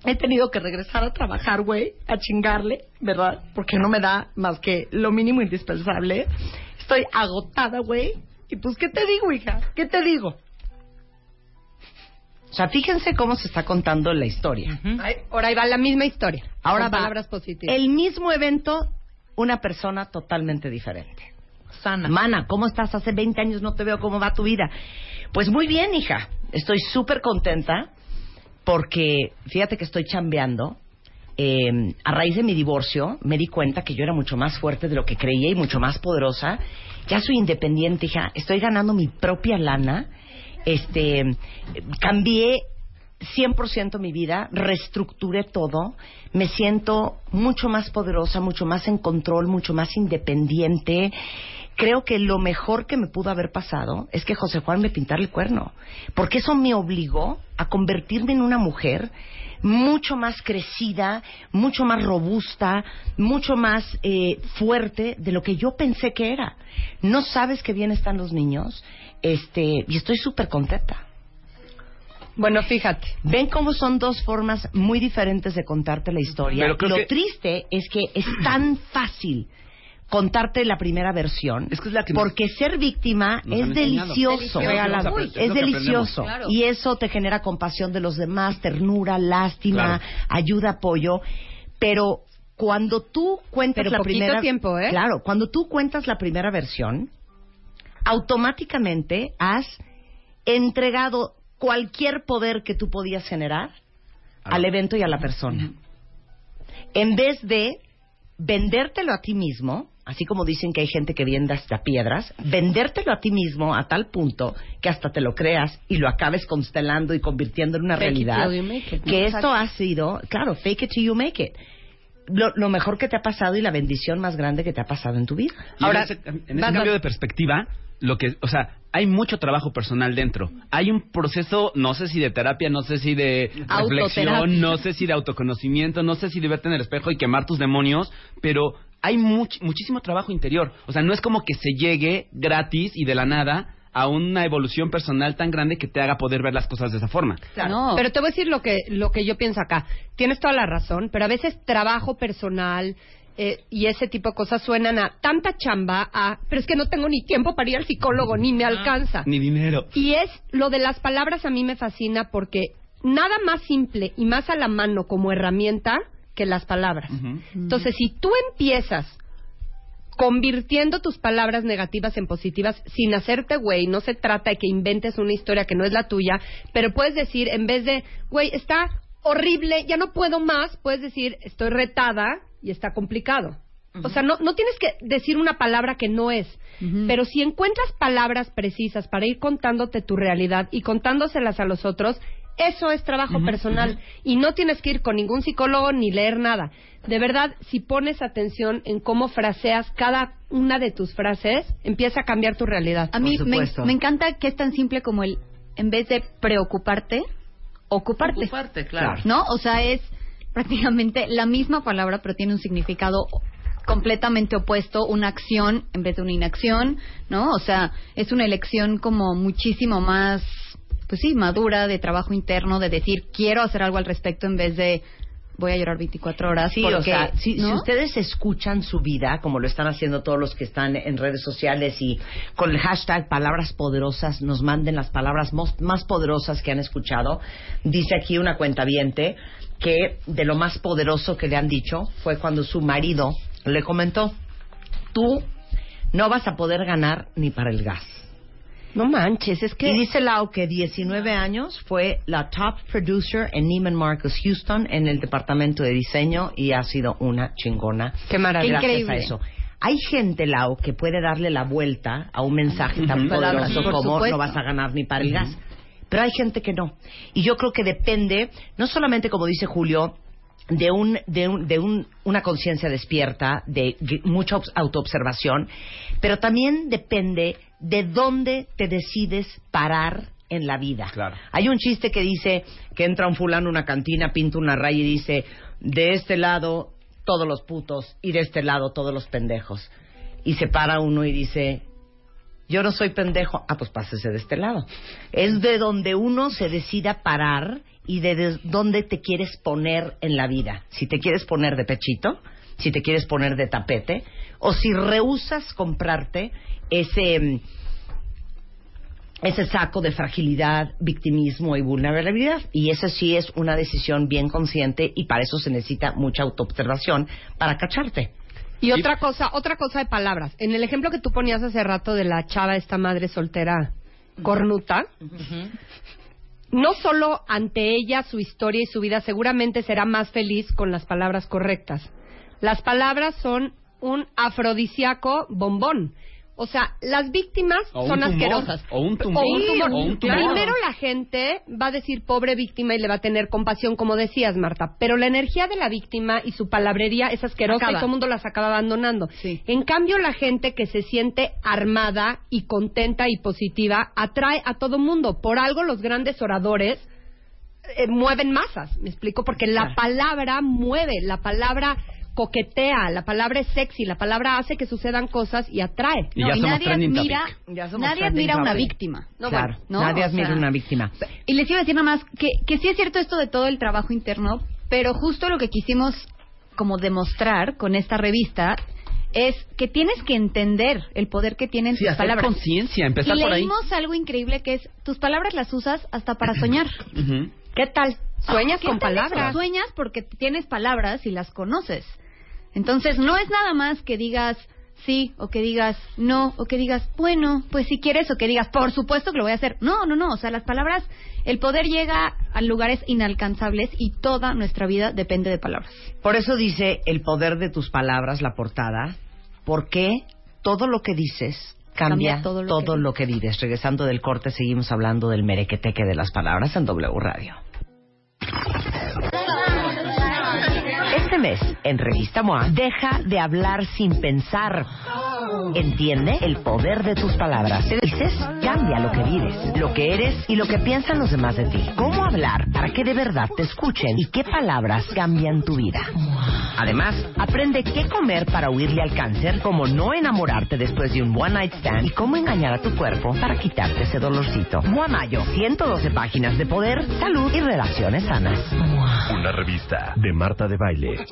He tenido que regresar a trabajar, güey, a chingarle, ¿verdad? Porque no me da más que lo mínimo indispensable. Estoy agotada, güey. Y pues, ¿qué te digo, hija? ¿Qué te digo? O sea, fíjense cómo se está contando la historia. Ay, ahora ahí va la misma historia. Ahora con va palabras positivas. el mismo evento, una persona totalmente diferente. Sana. Mana, ¿cómo estás? Hace 20 años no te veo, ¿cómo va tu vida? Pues muy bien, hija. Estoy súper contenta porque fíjate que estoy chambeando. Eh, a raíz de mi divorcio me di cuenta que yo era mucho más fuerte de lo que creía y mucho más poderosa. Ya soy independiente, hija. Estoy ganando mi propia lana. Este, cambié 100% mi vida, reestructuré todo, me siento mucho más poderosa, mucho más en control, mucho más independiente. Creo que lo mejor que me pudo haber pasado es que José Juan me pintara el cuerno, porque eso me obligó a convertirme en una mujer mucho más crecida, mucho más robusta, mucho más eh, fuerte de lo que yo pensé que era. No sabes qué bien están los niños, este, y estoy súper contenta. Bueno, fíjate. Ven cómo son dos formas muy diferentes de contarte la historia. Pero Lo que- triste es que es tan *clears throat* fácil contarte la primera versión Es que es la que nos- porque ser víctima nos es delicioso, Delicioso. Regalado. Uy, es delicioso. Claro. y eso te genera compasión de los demás, ternura, lástima, Claro. ayuda, apoyo, pero cuando tú cuentas Pero la poquito primera tiempo, ¿eh? claro, cuando tú cuentas la primera versión, automáticamente has entregado cualquier poder que tú podías generar al evento y a la persona. En vez de vendértelo a ti mismo, así como dicen que hay gente que vende hasta piedras, vendértelo a ti mismo a tal punto que hasta te lo creas y lo acabes constelando y convirtiendo en una Fake it realidad. till you make it, ¿no? Que esto ha sido, claro, fake it till you make it. Lo, lo mejor que te ha pasado y la bendición más grande que te ha pasado en tu vida. Y Ahora, en ese, en ese cambio de perspectiva, lo que, o sea, hay mucho trabajo personal dentro. Hay un proceso, no sé si de terapia, no sé si de reflexión, no sé si de autoconocimiento, no sé si de verte en el espejo y quemar tus demonios, pero hay much- muchísimo trabajo interior. O sea, no es como que se llegue gratis y de la nada a una evolución personal tan grande que te haga poder ver las cosas de esa forma. No. Pero te voy a decir lo que, lo que yo pienso acá. Tienes toda la razón, pero a veces trabajo personal eh, y ese tipo de cosas suenan a tanta chamba, a, pero es que no tengo ni tiempo para ir al psicólogo, ni me alcanza. Ni dinero. Y es lo de las palabras a mí me fascina porque nada más simple y más a la mano como herramienta que las palabras. Entonces, si tú empiezas convirtiendo tus palabras negativas en positivas sin hacerte güey, no se trata de que inventes una historia que no es la tuya, pero puedes decir, en vez de, güey, está horrible, ya no puedo más, puedes decir, estoy retada y está complicado. O sea, no, no tienes que decir una palabra que no es, pero si encuentras palabras precisas para ir contándote tu realidad y contándoselas a los otros, eso es trabajo personal y no tienes que ir con ningún psicólogo ni leer nada. De verdad, si pones atención en cómo fraseas cada una de tus frases, empieza a cambiar tu realidad. A mí me encanta que es tan simple como el, en vez de preocuparte, ocuparte. Ocuparte, claro. ¿No? O sea, es prácticamente la misma palabra, pero tiene un significado completamente opuesto, una acción en vez de una inacción, ¿no? O sea, es una elección como muchísimo más, pues sí, madura, de trabajo interno, de decir, quiero hacer algo al respecto en vez de voy a llorar 24 horas. Sí, porque, o sea, si, ¿no? si ustedes escuchan su vida, como lo están haciendo todos los que están en redes sociales y con el hashtag palabras poderosas, nos manden las palabras mos- más poderosas que han escuchado. Dice aquí una cuentaviente que de lo más poderoso que le han dicho fue cuando su marido le comentó, tú no vas a poder ganar ni para el gas. No manches, es que... Y dice Lau que 19 años fue la top producer en Neiman Marcus Houston en el departamento de diseño y ha sido una chingona. Qué maravilla. Gracias Increíble. a eso. Hay gente, Lau, que puede darle la vuelta a un mensaje tan poderoso Por como supuesto. no vas a ganar ni para el gas. Pero hay gente que no. Y yo creo que depende, no solamente como dice Julio, de un de, un, de un- una conciencia despierta, de mucha obs- autoobservación, pero también depende de dónde te decides parar en la vida. Claro. Hay un chiste que dice que entra un fulano a una cantina, pinta una raya y dice, de este lado todos los putos y de este lado todos los pendejos. Y se para uno y dice, yo no soy pendejo. Ah, pues pásese de este lado. Es de donde uno se decida parar y de des- dónde te quieres poner en la vida. Si te quieres poner de pechito, si te quieres poner de tapete, o si rehusas comprarte ese, mm, ese saco de fragilidad, victimismo y vulnerabilidad. Y eso sí es una decisión bien consciente y para eso se necesita mucha autoobservación para cacharte. Y otra cosa, otra cosa de palabras. En el ejemplo que tú ponías hace rato de la chava, esta madre soltera cornuta, no solo ante ella, su historia y su vida, seguramente será más feliz con las palabras correctas. Las palabras son un afrodisíaco bombón. O sea, las víctimas O son tumor, asquerosas. o un tumor, O un tumor. o un tumor. Primero la gente va a decir pobre víctima y le va a tener compasión, como decías, Marta. Pero la energía de la víctima y su palabrería es asquerosa Acaba. y todo el mundo las acaba abandonando. Sí. En cambio, la gente que se siente armada y contenta y positiva atrae a todo mundo. Por algo los grandes oradores eh, mueven masas, ¿me explico? Porque la palabra mueve, la palabra coquetea, la palabra es sexy, la palabra hace que sucedan cosas y atrae. Y ya y somos nadie admira. Ya somos nadie admira a una víctima. No, claro, bueno, ¿no? nadie O admira sea, una víctima. Y les iba a decir nada más que, que sí es cierto esto de todo el trabajo interno, pero justo lo que quisimos como demostrar con esta revista es que tienes que entender el poder que tienen Sí, tus hacer palabras. conciencia, empezar y por ahí. leímos algo increíble que es tus palabras las usas hasta para soñar. ¿Qué tal? Sueñas ¿Qué con palabras. Sueñas porque tienes palabras y las conoces. Entonces no es nada más que digas sí o que digas no o que digas bueno, pues si quieres o que digas por supuesto que lo voy a hacer. No, no, no. O sea, las palabras, el poder llega a lugares inalcanzables y toda nuestra vida depende de palabras. Por eso dice el poder de tus palabras, la portada, porque todo lo que dices cambia, Cambia todo todo, lo lo, que que vives. Regresando del corte, seguimos hablando del merequeteque de las palabras en W Radio. Mes, en Revista MOA, deja de hablar sin pensar. Entiende el poder de tus palabras. Te dices, cambia lo que vives, lo que eres y lo que piensan los demás de ti. ¿Cómo hablar para que de verdad te escuchen y qué palabras cambian tu vida? Además, aprende qué comer para huirle al cáncer, cómo no enamorarte después de un one night stand y cómo engañar a tu cuerpo para quitarte ese dolorcito. MOA Mayo, 112 páginas de poder, salud y relaciones sanas. Una revista de Marta de Baile.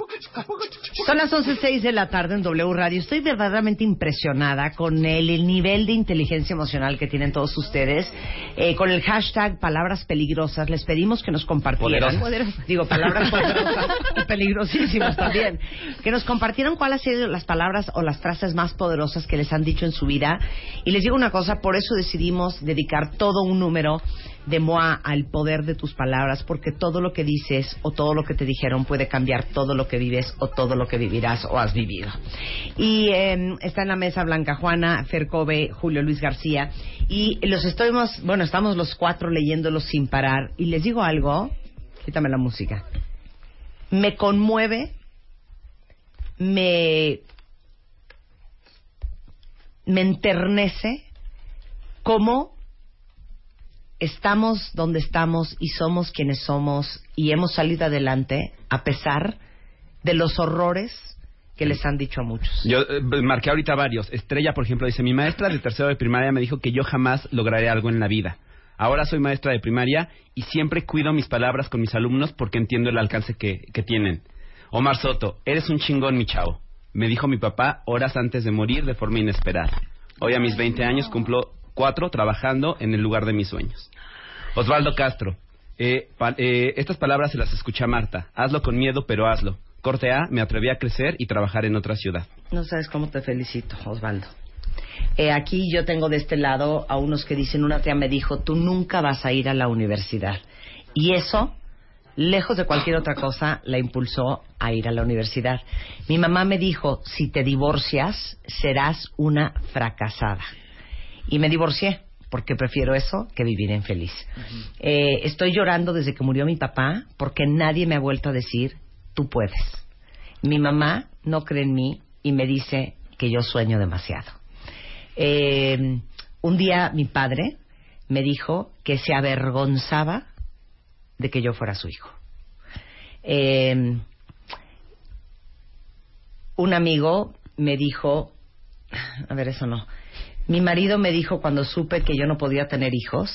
Son las 11.06 de la tarde en W Radio. Estoy verdaderamente impresionada con el, el nivel de inteligencia emocional que tienen todos ustedes. Eh, con el hashtag Palabras Peligrosas, les pedimos que nos compartieran. Poderosas. Digo, palabras *laughs* poderosas y peligrosísimas también. Que nos compartieran cuáles han sido las palabras o las frases más poderosas que les han dicho en su vida. Y les digo una cosa, por eso decidimos dedicar todo un número de MOA al poder de tus palabras, porque todo lo que dices o todo lo que te dijeron puede cambiar todo lo que vives o todo lo que vivirás o has vivido. Y eh, está en la mesa Blanca Juana, Fercove, Julio Luis García, y los estamos, bueno, estamos los cuatro leyéndolos sin parar. Y les digo algo, quítame la música, me conmueve, me, me enternece cómo estamos donde estamos y somos quienes somos y hemos salido adelante a pesar de los horrores que les han dicho a muchos. Yo eh, marqué ahorita varios. Estrella, por ejemplo, dice, mi maestra de tercero de primaria me dijo que yo jamás lograré algo en la vida. Ahora soy maestra de primaria y siempre cuido mis palabras con mis alumnos porque entiendo el alcance que, que tienen. Omar Soto, eres un chingón, mi chavo. Me dijo mi papá horas antes de morir de forma inesperada. Hoy a mis 20 años cumplo cuatro trabajando en el lugar de mis sueños. Osvaldo Castro, eh, eh, estas palabras se las escuché a Marta. Hazlo con miedo, pero hazlo. Corte A, me atreví a crecer y trabajar en otra ciudad. No sabes cómo te felicito, Osvaldo. Eh, aquí yo tengo de este lado a unos que dicen, una tía me dijo, tú nunca vas a ir a la universidad. Y eso, lejos de cualquier otra cosa, la impulsó a ir a la universidad. Mi mamá me dijo, si te divorcias, serás una fracasada. Y me divorcié, porque prefiero eso que vivir infeliz. Eh, estoy llorando desde que murió mi papá, porque nadie me ha vuelto a decir, tú puedes. Mi mamá no cree en mí y me dice que yo sueño demasiado. Eh, un día mi padre me dijo que se avergonzaba de que yo fuera su hijo. Eh, un amigo me dijo, a ver, eso no. Mi marido me dijo cuando supe que yo no podía tener hijos,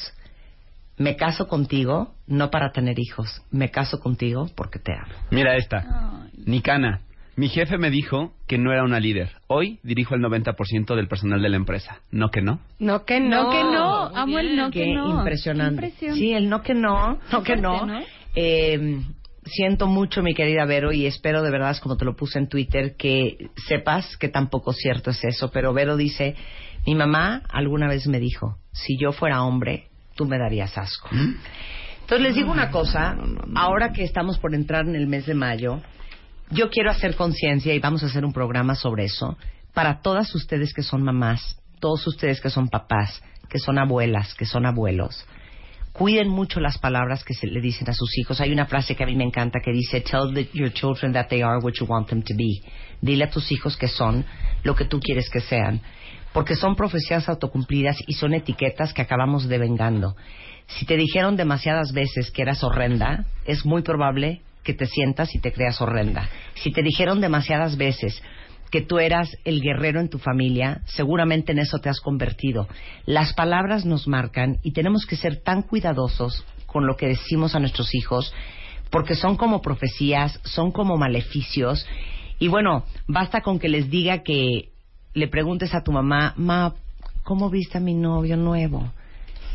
me caso contigo no para tener hijos, me caso contigo porque te amo. Mira esta. Nicana. Mi jefe me dijo que no era una líder. Hoy dirijo el 90% del personal de la empresa. ¿No que no? No que no. No que no, amo el no Qué que no. impresionante. Sí, el no que no, no que ¿no? Eh, siento mucho, mi querida Vero, y espero de verdad, como te lo puse en Twitter, que sepas que tampoco cierto es eso. Pero Vero dice, mi mamá alguna vez me dijo, si yo fuera hombre, tú me darías asco. Entonces les digo una cosa, ahora que estamos por entrar en el mes de mayo, yo quiero hacer conciencia y vamos a hacer un programa sobre eso para todas ustedes que son mamás, todos ustedes que son papás, que son abuelas, que son abuelos. Cuiden mucho las palabras que se le dicen a sus hijos. Hay una frase que a mí me encanta que dice, Tell the- your children that they are what you want them to be. Dile a tus hijos que son lo que tú quieres que sean. Porque son profecías autocumplidas y son etiquetas que acabamos devengando. Si te dijeron demasiadas veces que eras horrenda, es muy probable que te sientas y te creas horrenda. Si te dijeron demasiadas veces que tú eras el guerrero en tu familia, seguramente en eso te has convertido. Las palabras nos marcan y tenemos que ser tan cuidadosos con lo que decimos a nuestros hijos, porque son como profecías, son como maleficios. Y bueno, basta con que les diga que le preguntes a tu mamá, ma, ¿cómo viste a mi novio nuevo?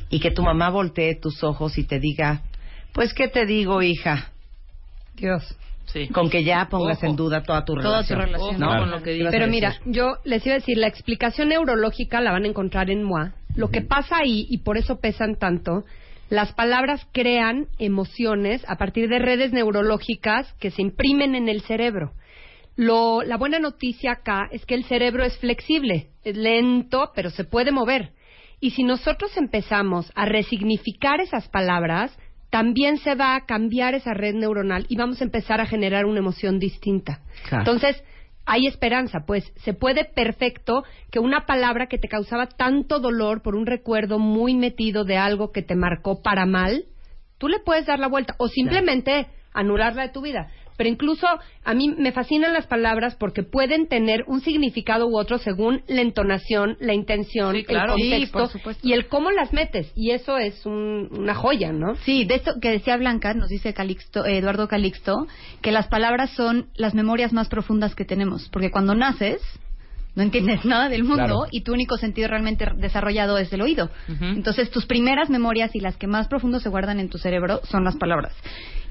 Y que tu mamá voltee tus ojos y te diga, pues, ¿qué te digo, hija? Dios. Sí. Con que ya pongas Ojo. en duda toda tu Toda tu relación. relación. Ojo ¿no? con lo que dices. Pero mira, yo les iba a decir, la explicación neurológica la van a encontrar en MOA. Lo que pasa ahí, y por eso pesan tanto, las palabras crean emociones a partir de redes neurológicas que se imprimen en el cerebro. Lo, la buena noticia acá es que el cerebro es flexible, es lento, pero se puede mover. Y si nosotros empezamos a resignificar esas palabras, también se va a cambiar esa red neuronal y vamos a empezar a generar una emoción distinta. Claro. Entonces, hay esperanza, pues se puede perfecto que una palabra que te causaba tanto dolor por un recuerdo muy metido de algo que te marcó para mal, tú le puedes dar la vuelta o simplemente anularla de tu vida. Pero incluso a mí me fascinan las palabras porque pueden tener un significado u otro según la entonación, la intención, Sí, claro. el Sí, contexto y el cómo las metes. Y eso es un- una joya, ¿no? Sí, de esto que decía Blanca, nos dice Calixto, eh, Eduardo Calixto, que las palabras son las memorias más profundas que tenemos, porque cuando naces no entiendes nada del mundo Claro. y tu único sentido realmente desarrollado es el oído. Entonces tus primeras memorias y las que más profundo se guardan en tu cerebro son las palabras.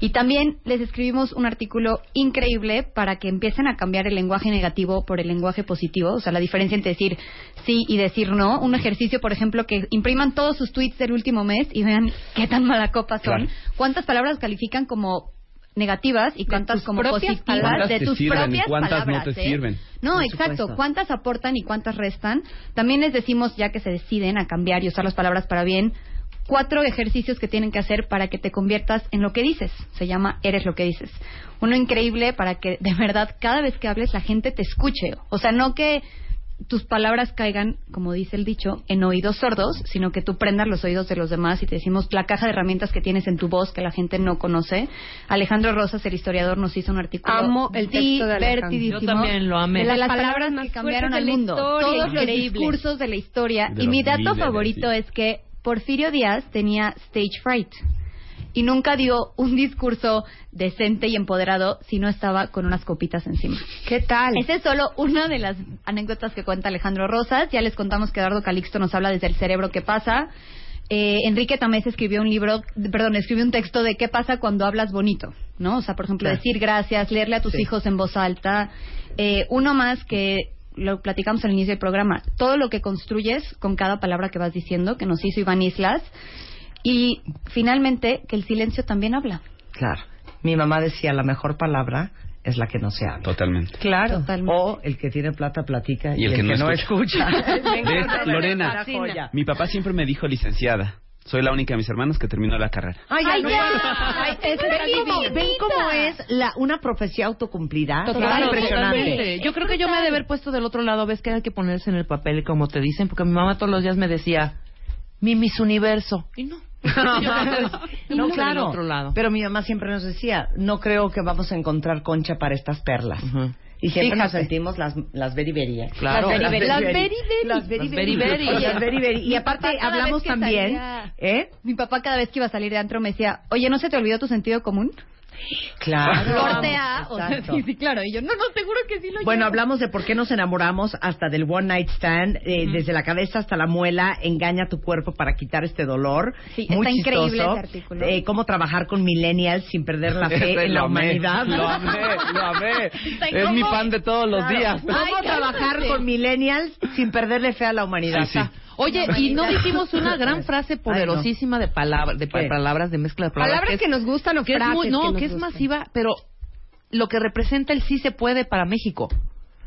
Y también les escribimos un artículo increíble para que empiecen a cambiar el lenguaje negativo por el lenguaje positivo, o sea, la diferencia entre decir sí y decir no. Un ejercicio, por ejemplo, que impriman todos sus tweets del último mes y vean qué tan mala copa son. Claro. ¿Cuántas palabras califican como negativas y cuántas como propias positivas palabras. de ¿Cuántas te tus sirven y propias cuántas no palabras? te ¿eh? sirven? No, Por exacto. supuesto. ¿Cuántas aportan y cuántas restan? También les decimos, ya que se deciden a cambiar y usar las palabras para bien, cuatro ejercicios que tienen que hacer para que te conviertas en lo que dices. Se llama Eres lo que dices. Uno increíble para que de verdad cada vez que hables la gente te escuche. O sea, no que tus palabras caigan, como dice el dicho, en oídos sordos, sino que tú prendas los oídos de los demás y te decimos la caja de herramientas que tienes en tu voz que la gente no conoce. Alejandro Rosas, el historiador, nos hizo un artículo Amo el texto de Alejandro. Yo también lo amé. de las, Las palabras, palabras que más cambiaron fuertes al mundo. historia, Todos los discursos de la historia. De y mi dato líderes, favorito sí. es que Porfirio Díaz tenía stage fright y nunca dio un discurso decente y empoderado si no estaba con unas copitas encima. ¿Qué tal? Esa es solo una de las anécdotas que cuenta Alejandro Rosas. Ya les contamos que Eduardo Calixto nos habla desde el cerebro qué pasa. Eh, Enrique Tamés escribió un libro, perdón, escribió un texto de qué pasa cuando hablas bonito, ¿no? O sea, por ejemplo, Claro. decir gracias, leerle a tus Sí. hijos en voz alta. Eh, uno más que lo platicamos al inicio del programa, todo lo que construyes con cada palabra que vas diciendo, que nos hizo Iván Islas. Y finalmente, que el silencio también habla. Claro. Mi mamá decía, la mejor palabra es la que no se habla. Totalmente. Claro. Totalmente. O el que tiene plata platica y, Y el que no escucha. *laughs* ¿Ves, Lorena? Mi papá siempre me dijo licenciada. Soy la única de mis hermanos que terminó la carrera. Ay, Ay, no. ya. Ay, Esa está ven, cómo, ven cómo es la, una profecía autocumplida. Claro, impresionante. totalmente. Yo creo que yo me he de haber puesto del otro lado, ves que hay que ponerse en el papel como te dicen, porque mi mamá todos los días me decía, mi Miss Universo. Y no. *laughs* No, claro. otro lado. Pero mi mamá siempre nos decía, no creo que vamos a encontrar concha para estas perlas. Y siempre nos sentimos las, las beriberi. Claro. Las beriberi. Las beriberi. Las beriberi. Las beriberi. Oye, Las beriberi. Y aparte hablamos también, salía- ¿eh? Mi papá cada vez que iba a salir de antro me decía, oye, ¿no se te olvidó tu sentido común? Claro. Corte A. O sea, sí, sí, claro. Y yo, no, no, seguro que sí lo Bueno, llevo". hablamos de por qué nos enamoramos hasta del one night stand, eh, desde la cabeza hasta la muela, engaña tu cuerpo para quitar este dolor. Sí, Muy está increíble chistoso. ese artículo. Eh, cómo trabajar con millennials sin perder la *laughs* fe en la amé, humanidad. Lo amé, lo amé. *laughs* Es mi pan de todos los Claro. días. ¿Cómo Ay, trabajar con millennials sin perderle fe a la humanidad? Sí, sí. Oye, y no dijimos una gran frase poderosísima de palabras, de palabras, de mezcla de palabras. Palabras que nos gustan o que es muy, no, que nos que es gustan. masiva, pero lo que representa el sí se puede para México.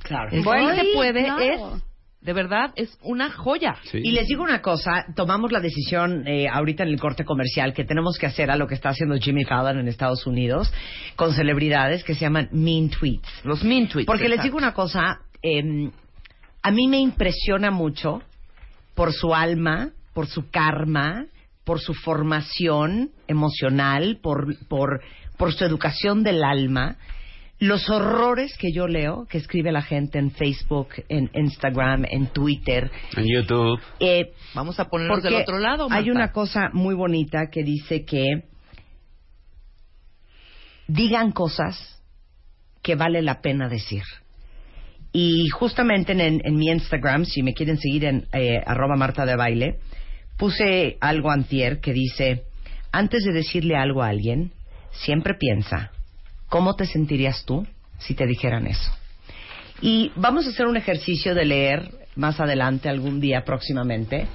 Claro. El Bueno, sí se puede claro. es, de verdad, es una joya. Sí. Y les digo una cosa, tomamos la decisión eh, ahorita en el corte comercial que tenemos que hacer a lo que está haciendo Jimmy Fallon en Estados Unidos con celebridades que se llaman mean tweets. Los mean tweets. Porque les digo una cosa, eh, a mí me impresiona mucho por su alma, por su karma, por su formación emocional, por, por, por su educación del alma, los horrores que yo leo, que escribe la gente en Facebook, en Instagram, en Twitter. En YouTube. Eh, Vamos a ponernos del otro lado. Hay una cosa muy bonita que dice que digan cosas que vale la pena decir. Y justamente en, en mi Instagram, si me quieren seguir en eh, arroba Marta de Baile, puse algo antier que dice, antes de decirle algo a alguien, siempre piensa, ¿cómo te sentirías tú si te dijeran eso? Y vamos a hacer un ejercicio de leer más adelante, algún día próximamente,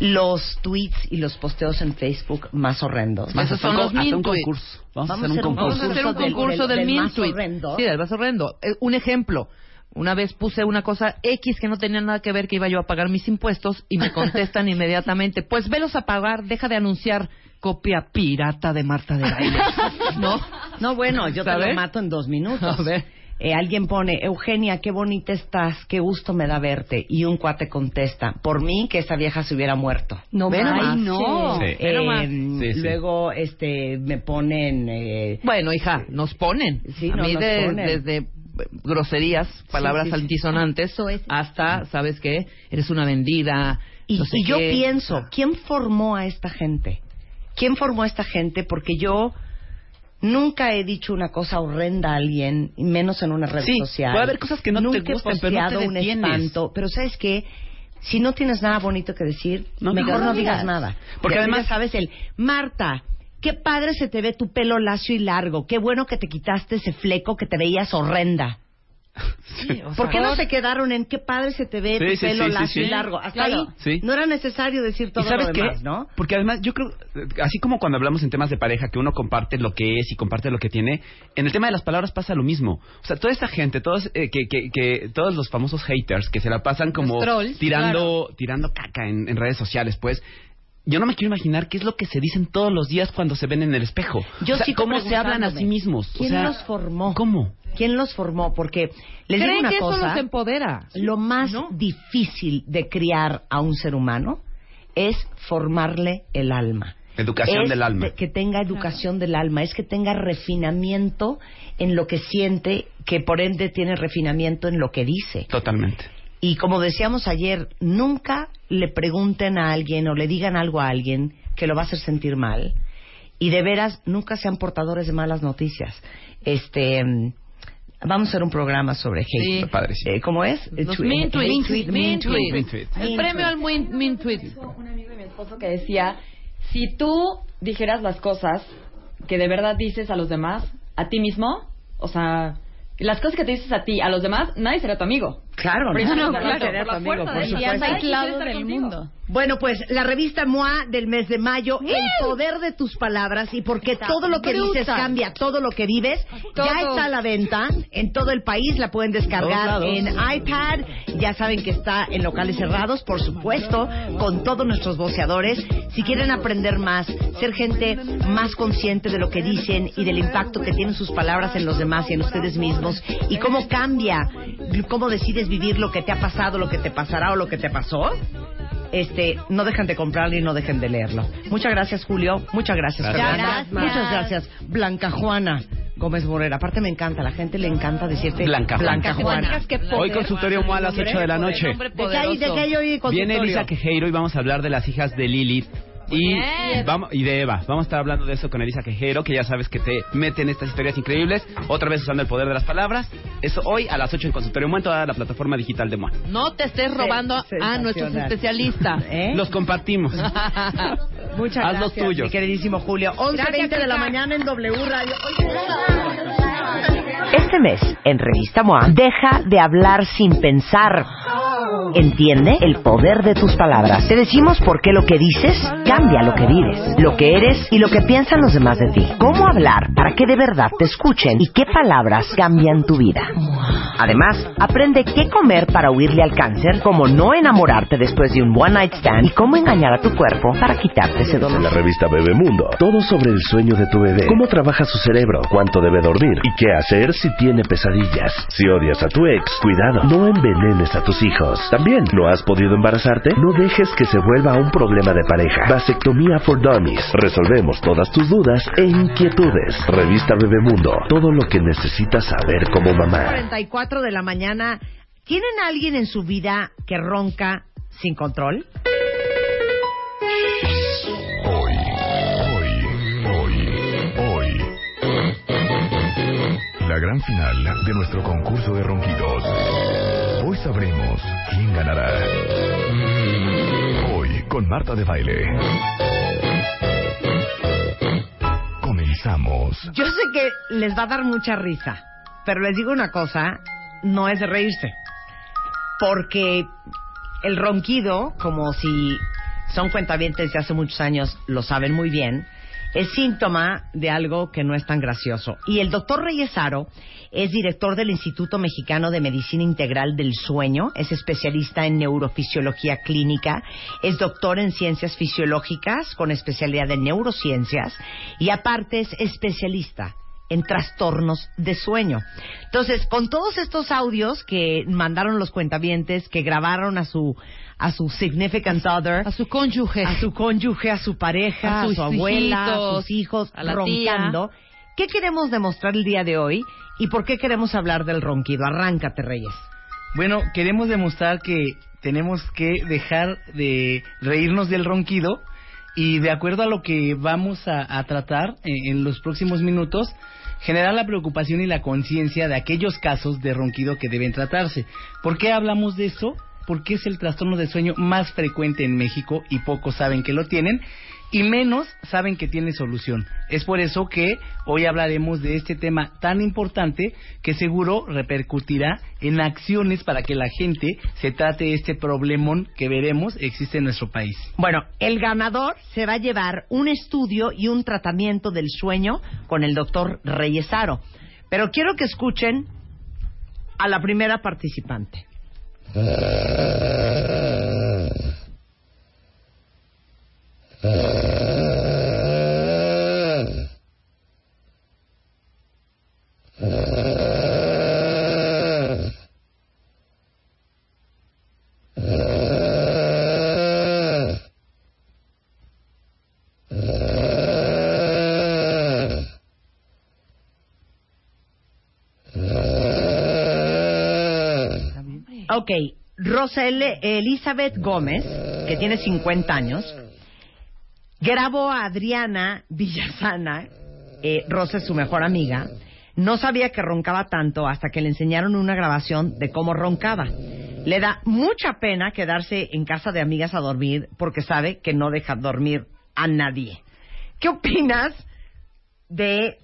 los tweets y los posteos en Facebook más horrendos. Esos son los mean un concurso. Vamos, Vamos a hacer un concurso. Vamos a hacer un del- concurso del- del, del más horrendo. Sí, del más horrendo. Eh, un ejemplo. Una vez puse una cosa X que no tenía nada que ver que iba yo a pagar mis impuestos y me contestan *laughs* inmediatamente, pues velos a pagar, deja de anunciar copia pirata de Marta de Baile. *laughs* ¿No? No, bueno, yo te lo mato en dos minutos. A ver. Eh, alguien pone, Eugenia, qué bonita estás, qué gusto me da verte. Y un cuate contesta, por mí que esa vieja se hubiera muerto. No, Ve nomás. ay, no. Sí. Ve nomás. Eh, Sí, sí. Luego, este, me ponen, eh, Bueno, hija, nos ponen. Sí, a no, mí nos de- ponen. desde groserías, palabras sí, sí. altisonantes, Eso es. hasta, ¿sabes qué? Eres una vendida. Y, no sé y yo qué. pienso, ¿quién formó a esta gente? ¿Quién formó a esta gente? Porque yo nunca he dicho una cosa horrenda a alguien, y menos en una red Sí, social. puede haber cosas que no te nunca gusten, he pero no te un espanto. Pero ¿sabes qué? Si no tienes nada bonito que decir, No mejor digas. no digas digas. nada. Porque además- sabes el, Marta, qué padre se te ve tu pelo lacio y largo. Qué bueno que te quitaste ese fleco que te veías horrenda. Sí, o ¿Por sea, qué no se quedaron en qué padre se te ve Sí, tu sí, pelo sí, sí, lacio y largo? Hasta Claro. ahí Sí. no era necesario decir todo ¿Y sabes lo qué? demás, ¿no? Porque además yo creo, así como cuando hablamos en temas de pareja, que uno comparte lo que es y comparte lo que tiene, en el tema de las palabras pasa lo mismo. O sea, toda esta gente, todos eh, que, que, que todos los famosos haters que se la pasan como trolls, tirando tirando caca en, en redes sociales, pues yo no me quiero imaginar qué es lo que se dicen todos los días cuando se ven en el espejo. Yo O sea, cómo se hablan a sí mismos. O ¿Quién sea, los formó? ¿Cómo? ¿Quién los formó? Porque les digo ¿Creen una que eso cosa. los empodera? Lo más No. difícil de criar a un ser humano es formarle el alma. Educación Es del alma. de- que tenga educación del alma, es que tenga refinamiento en lo que siente, que por ende tiene refinamiento en lo que dice. Totalmente. Y como decíamos ayer, nunca le pregunten a alguien o le digan algo a alguien que lo va a hacer sentir mal. Y de veras, nunca sean portadores de malas noticias. Este, vamos a hacer un programa sobre hate. Sí. Padre, sí. Eh, ¿Cómo es? Los Tweet- mean tweet, Mean mean tweets. Mean tweet. El premio al mean tweet. un amigo de mi esposo que decía, si tú dijeras las cosas que de verdad dices a los demás, a ti mismo, o sea, las cosas que te dices a ti, a los demás, nadie será tu amigo. Claro, no, no, claro, claro, será por supuesto. del contigo. mundo. Bueno, pues la revista MOA del mes de mayo, El poder de tus palabras y porque todo lo que dices cambia, todo lo que vives, ya está a la venta en todo el país, la pueden descargar en iPad, ya saben que está en locales cerrados, por supuesto, con todos nuestros voceadores. Si quieren aprender más, ser gente más consciente de lo que dicen y del impacto que tienen sus palabras en los demás y en ustedes mismos y cómo cambia, cómo decides vivir lo que te ha pasado, lo que te pasará o lo que te pasó, este, no dejen de comprarlo y no dejen de leerlo. Muchas gracias, Julio. Muchas gracias, Gracias. Fernanda. Gracias. Muchas gracias, Blanca Juana Gómez Morera. Aparte me encanta, la gente le encanta decirte Blanca Juana. Blanca Juana. Poder. Hoy consultorio MOA a las 8 de la noche. ¿De qué hay, de qué hay hoy consultorio? Viene Elisa Quejeiro y vamos a hablar de las hijas de Lilith. Y, vamos, y de Eva. Vamos a estar hablando de eso con Elisa Quejero, que ya sabes que te mete en estas historias increíbles. Otra vez usando el poder de las palabras. Eso hoy a las 8 en Consultorio en toda la plataforma digital de MOA. No te estés robando a nuestros especialistas. *laughs* ¿Eh? Los compartimos. *laughs* Muchas Haz los gracias, tuyos. mi queridísimo Julio. 11.20 Gracias, de la mañana en W Radio. Este mes, en Revista MOA, deja de hablar sin pensar. ¿Entiende? El poder de tus palabras. Te decimos por qué lo que dices cambia lo que vives, lo que eres y lo que piensan los demás de ti. Cómo hablar para que de verdad te escuchen y qué palabras cambian tu vida. Además, aprende qué comer para huirle al cáncer, cómo no enamorarte después de un one night stand y cómo engañar a tu cuerpo para quitarte ese En dolor. la revista Bebemundo, todo sobre el sueño de tu bebé, cómo trabaja su cerebro, cuánto debe dormir y qué hacer si tiene pesadillas. Si odias a tu ex, cuidado, no envenenes a tus hijos. También, ¿no has podido embarazarte? No dejes que se vuelva un problema de pareja. Vasectomía for Dummies. Resolvemos todas tus dudas e inquietudes. Revista Bebemundo, todo lo que necesitas saber como mamá. 44 de la mañana. ¿Tienen a alguien en su vida que ronca sin control? Hoy, hoy, hoy, hoy. La gran final de nuestro concurso de ronquidos. Hoy sabremos quién ganará. Hoy con Marta de Baile. Comenzamos. Yo sé que les va a dar mucha risa, pero les digo una cosa, no es de reírse. Porque el ronquido, como si son cuentavientes de hace muchos años lo saben muy bien, es síntoma de algo que no es tan gracioso. Y el doctor Reyesaro es director del Instituto Mexicano de Medicina Integral del Sueño, es especialista en neurofisiología clínica, es doctor en ciencias fisiológicas con especialidad en neurociencias y aparte es especialista en trastornos de sueño. Entonces, con todos estos audios que mandaron los cuentavientes, que grabaron a su a su significant other, A su cónyuge. a su cónyuge, a su pareja, A su abuela, a sus hijos, a la roncando. ¿Qué queremos demostrar el día de hoy y por qué queremos hablar del ronquido? Arráncate, Reyes. Bueno, queremos demostrar que tenemos que dejar de reírnos del ronquido y de acuerdo a lo que vamos a, a tratar en, en los próximos minutos, generar la preocupación y la conciencia de aquellos casos de ronquido que deben tratarse. ¿Por qué hablamos de eso? Porque es el trastorno de sueño más frecuente en México y pocos saben que lo tienen y menos saben que tiene solución. Es por eso que hoy hablaremos de este tema tan importante que seguro repercutirá en acciones para que la gente se trate este problemón que veremos existe en nuestro país. Bueno, el ganador se va a llevar un estudio y un tratamiento del sueño con el doctor Reyesaro. Pero quiero que escuchen a la primera participante. uh, uh. Ok, Rosel Elizabeth Gómez, que tiene 50 años, grabó a Adriana Villasana, eh, Rosa es su mejor amiga, no sabía que roncaba tanto hasta que le enseñaron una grabación de cómo roncaba. Le da mucha pena quedarse en casa de amigas a dormir porque sabe que no deja dormir a nadie. ¿Qué opinas de,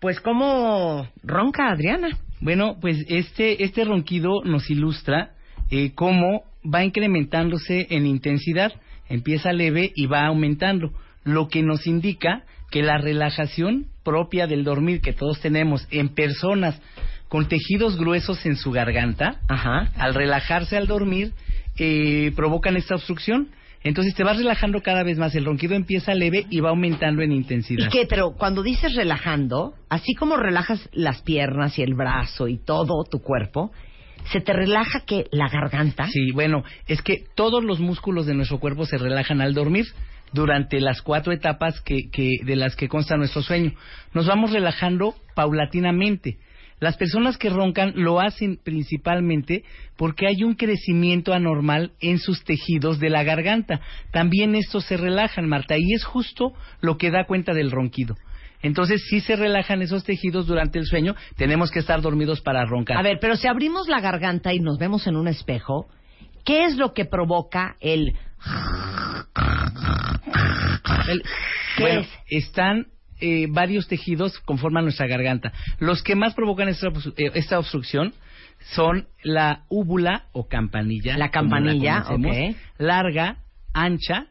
pues, cómo ronca Adriana? Bueno, pues este, este ronquido nos ilustra eh, cómo va incrementándose en intensidad. Empieza leve y va aumentando, lo que nos indica que la relajación propia del dormir que todos tenemos en personas con tejidos gruesos en su garganta, al relajarse al dormir, eh, provocan esta obstrucción. Entonces te vas relajando cada vez más, el ronquido empieza leve y va aumentando en intensidad. ¿Y qué? Pero cuando dices relajando, así como relajas las piernas y el brazo y todo tu cuerpo, ¿se te relaja que la garganta? Sí, bueno, es que todos los músculos de nuestro cuerpo se relajan al dormir durante las cuatro etapas que, que, de las que consta nuestro sueño. Nos vamos relajando paulatinamente. Las personas que roncan lo hacen principalmente porque hay un crecimiento anormal en sus tejidos de la garganta. También estos se relajan, Marta, y es justo lo que da cuenta del ronquido. Entonces, si se relajan esos tejidos durante el sueño, tenemos que estar dormidos para roncar. A ver, pero si abrimos la garganta y nos vemos en un espejo, ¿qué es lo que provoca el... El- ¿Qué bueno, es? están eh, varios tejidos conforman nuestra garganta. Los que más provocan esta, eh, esta obstrucción son la úvula o campanilla. La campanilla, conocemos, ok. Larga, ancha,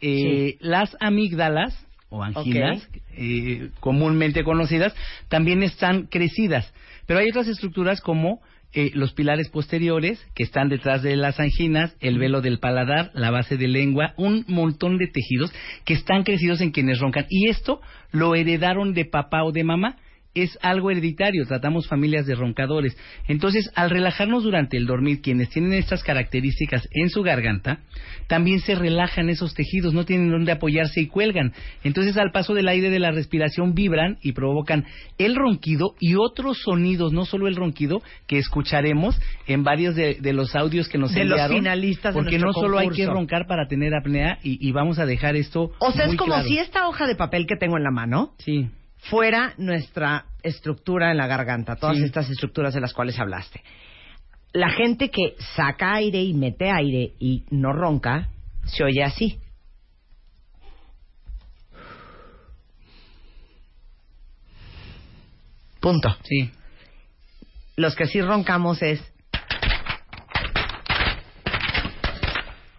eh, las amígdalas o anginas, eh, comúnmente conocidas, también están crecidas. Pero hay otras estructuras como eh, los pilares posteriores que están detrás de las anginas, el velo del paladar, la base de lengua, un montón de tejidos que están crecidos en quienes roncan. Y esto lo heredaron de papá o de mamá. Es algo hereditario, tratamos familias de roncadores. Entonces, al relajarnos durante el dormir, quienes tienen estas características en su garganta, también se relajan esos tejidos, no tienen dónde apoyarse y cuelgan. Entonces, al paso del aire de la respiración vibran y provocan el ronquido y otros sonidos, no solo el ronquido, que escucharemos en varios de, de los audios que nos De los enviaron. finalistas de Porque no solo hay que roncar para tener apnea y, y vamos a dejar esto. O sea, es como claro. si esta hoja de papel que tengo en la mano Sí. Fuera nuestra estructura en la garganta, todas Sí. estas estructuras de las cuales hablaste. La gente que saca aire y mete aire y no ronca, se oye así. Punto. Sí. Los que sí roncamos es...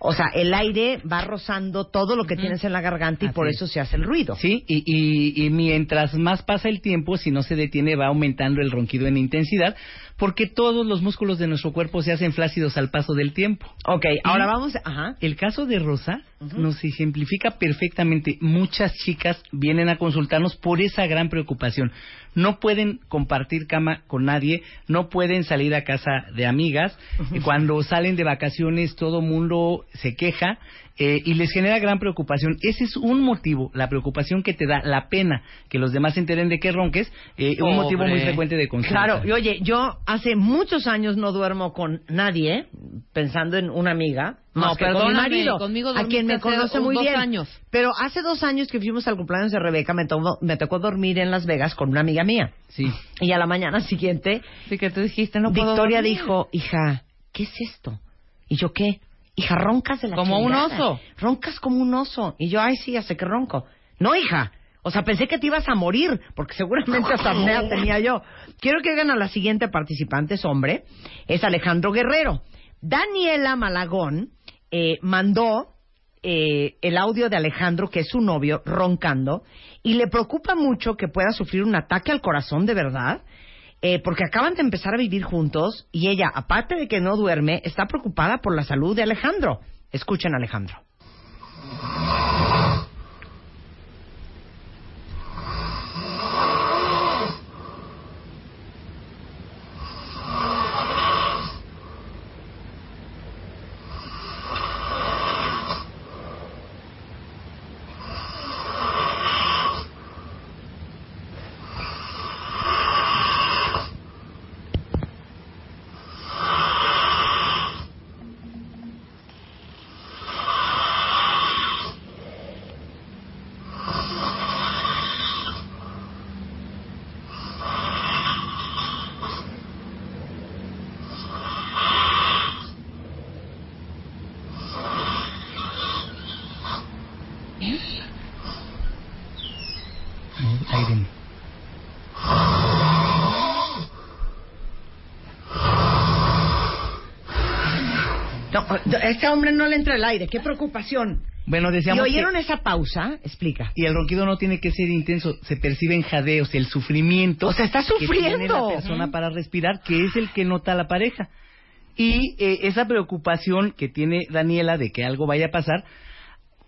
O sea, el aire va rozando todo lo que tienes en la garganta y Así por es. eso se hace el ruido. Sí, y, y, y mientras más pasa el tiempo, si no se detiene, va aumentando el ronquido en intensidad, porque todos los músculos de nuestro cuerpo se hacen flácidos al paso del tiempo. Ok, Y ahora vamos... Ajá. El caso de Rosa nos ejemplifica perfectamente. Muchas chicas vienen a consultarnos por esa gran preocupación. No pueden compartir cama con nadie, no pueden salir a casa de amigas. Y Cuando salen de vacaciones, todo mundo se queja eh, y les genera gran preocupación. Ese es un motivo, la preocupación que te da, la pena que los demás se enteren de que ronques, eh, un motivo muy frecuente de consulta. Claro, y oye, yo hace muchos años no duermo con nadie, pensando en una amiga, No, más que con mi marido, conmigo a quien me conoce muy bien. años. Pero hace dos años que fuimos al cumpleaños de Rebeca, me, tomó- me tocó dormir en Las Vegas con una amiga mía. Sí. Y a la mañana siguiente, Sí que tú dijiste, no puedo Victoria dormir. dijo, hija, ¿qué es esto? Y yo, ¿qué? Hija, roncas de la Como un oso. Roncas como un oso. Y yo, ay, sí, sé que ronco. No, hija. O sea, pensé que te ibas a morir, porque seguramente hasta apnea tenía yo. Quiero que oigan a la siguiente participante, es hombre. Es Alejandro Guerrero. Daniela Malagón eh, mandó eh, el audio de Alejandro, que es su novio, roncando, y le preocupa mucho que pueda sufrir un ataque al corazón de verdad, eh, porque acaban de empezar a vivir juntos y ella, aparte de que no duerme, está preocupada por la salud de Alejandro. Escuchen, Alejandro. Este hombre no le entra el aire. ¡Qué preocupación! Bueno, ¿Y decíamos oyeron que- esa pausa? Explica. Y el ronquido no tiene que ser intenso, se perciben jadeos, el sufrimiento. O sea, está Que tiene sufriendo. la persona para respirar, que es el que nota la pareja. Y eh, esa preocupación que tiene Daniela de que algo vaya a pasar,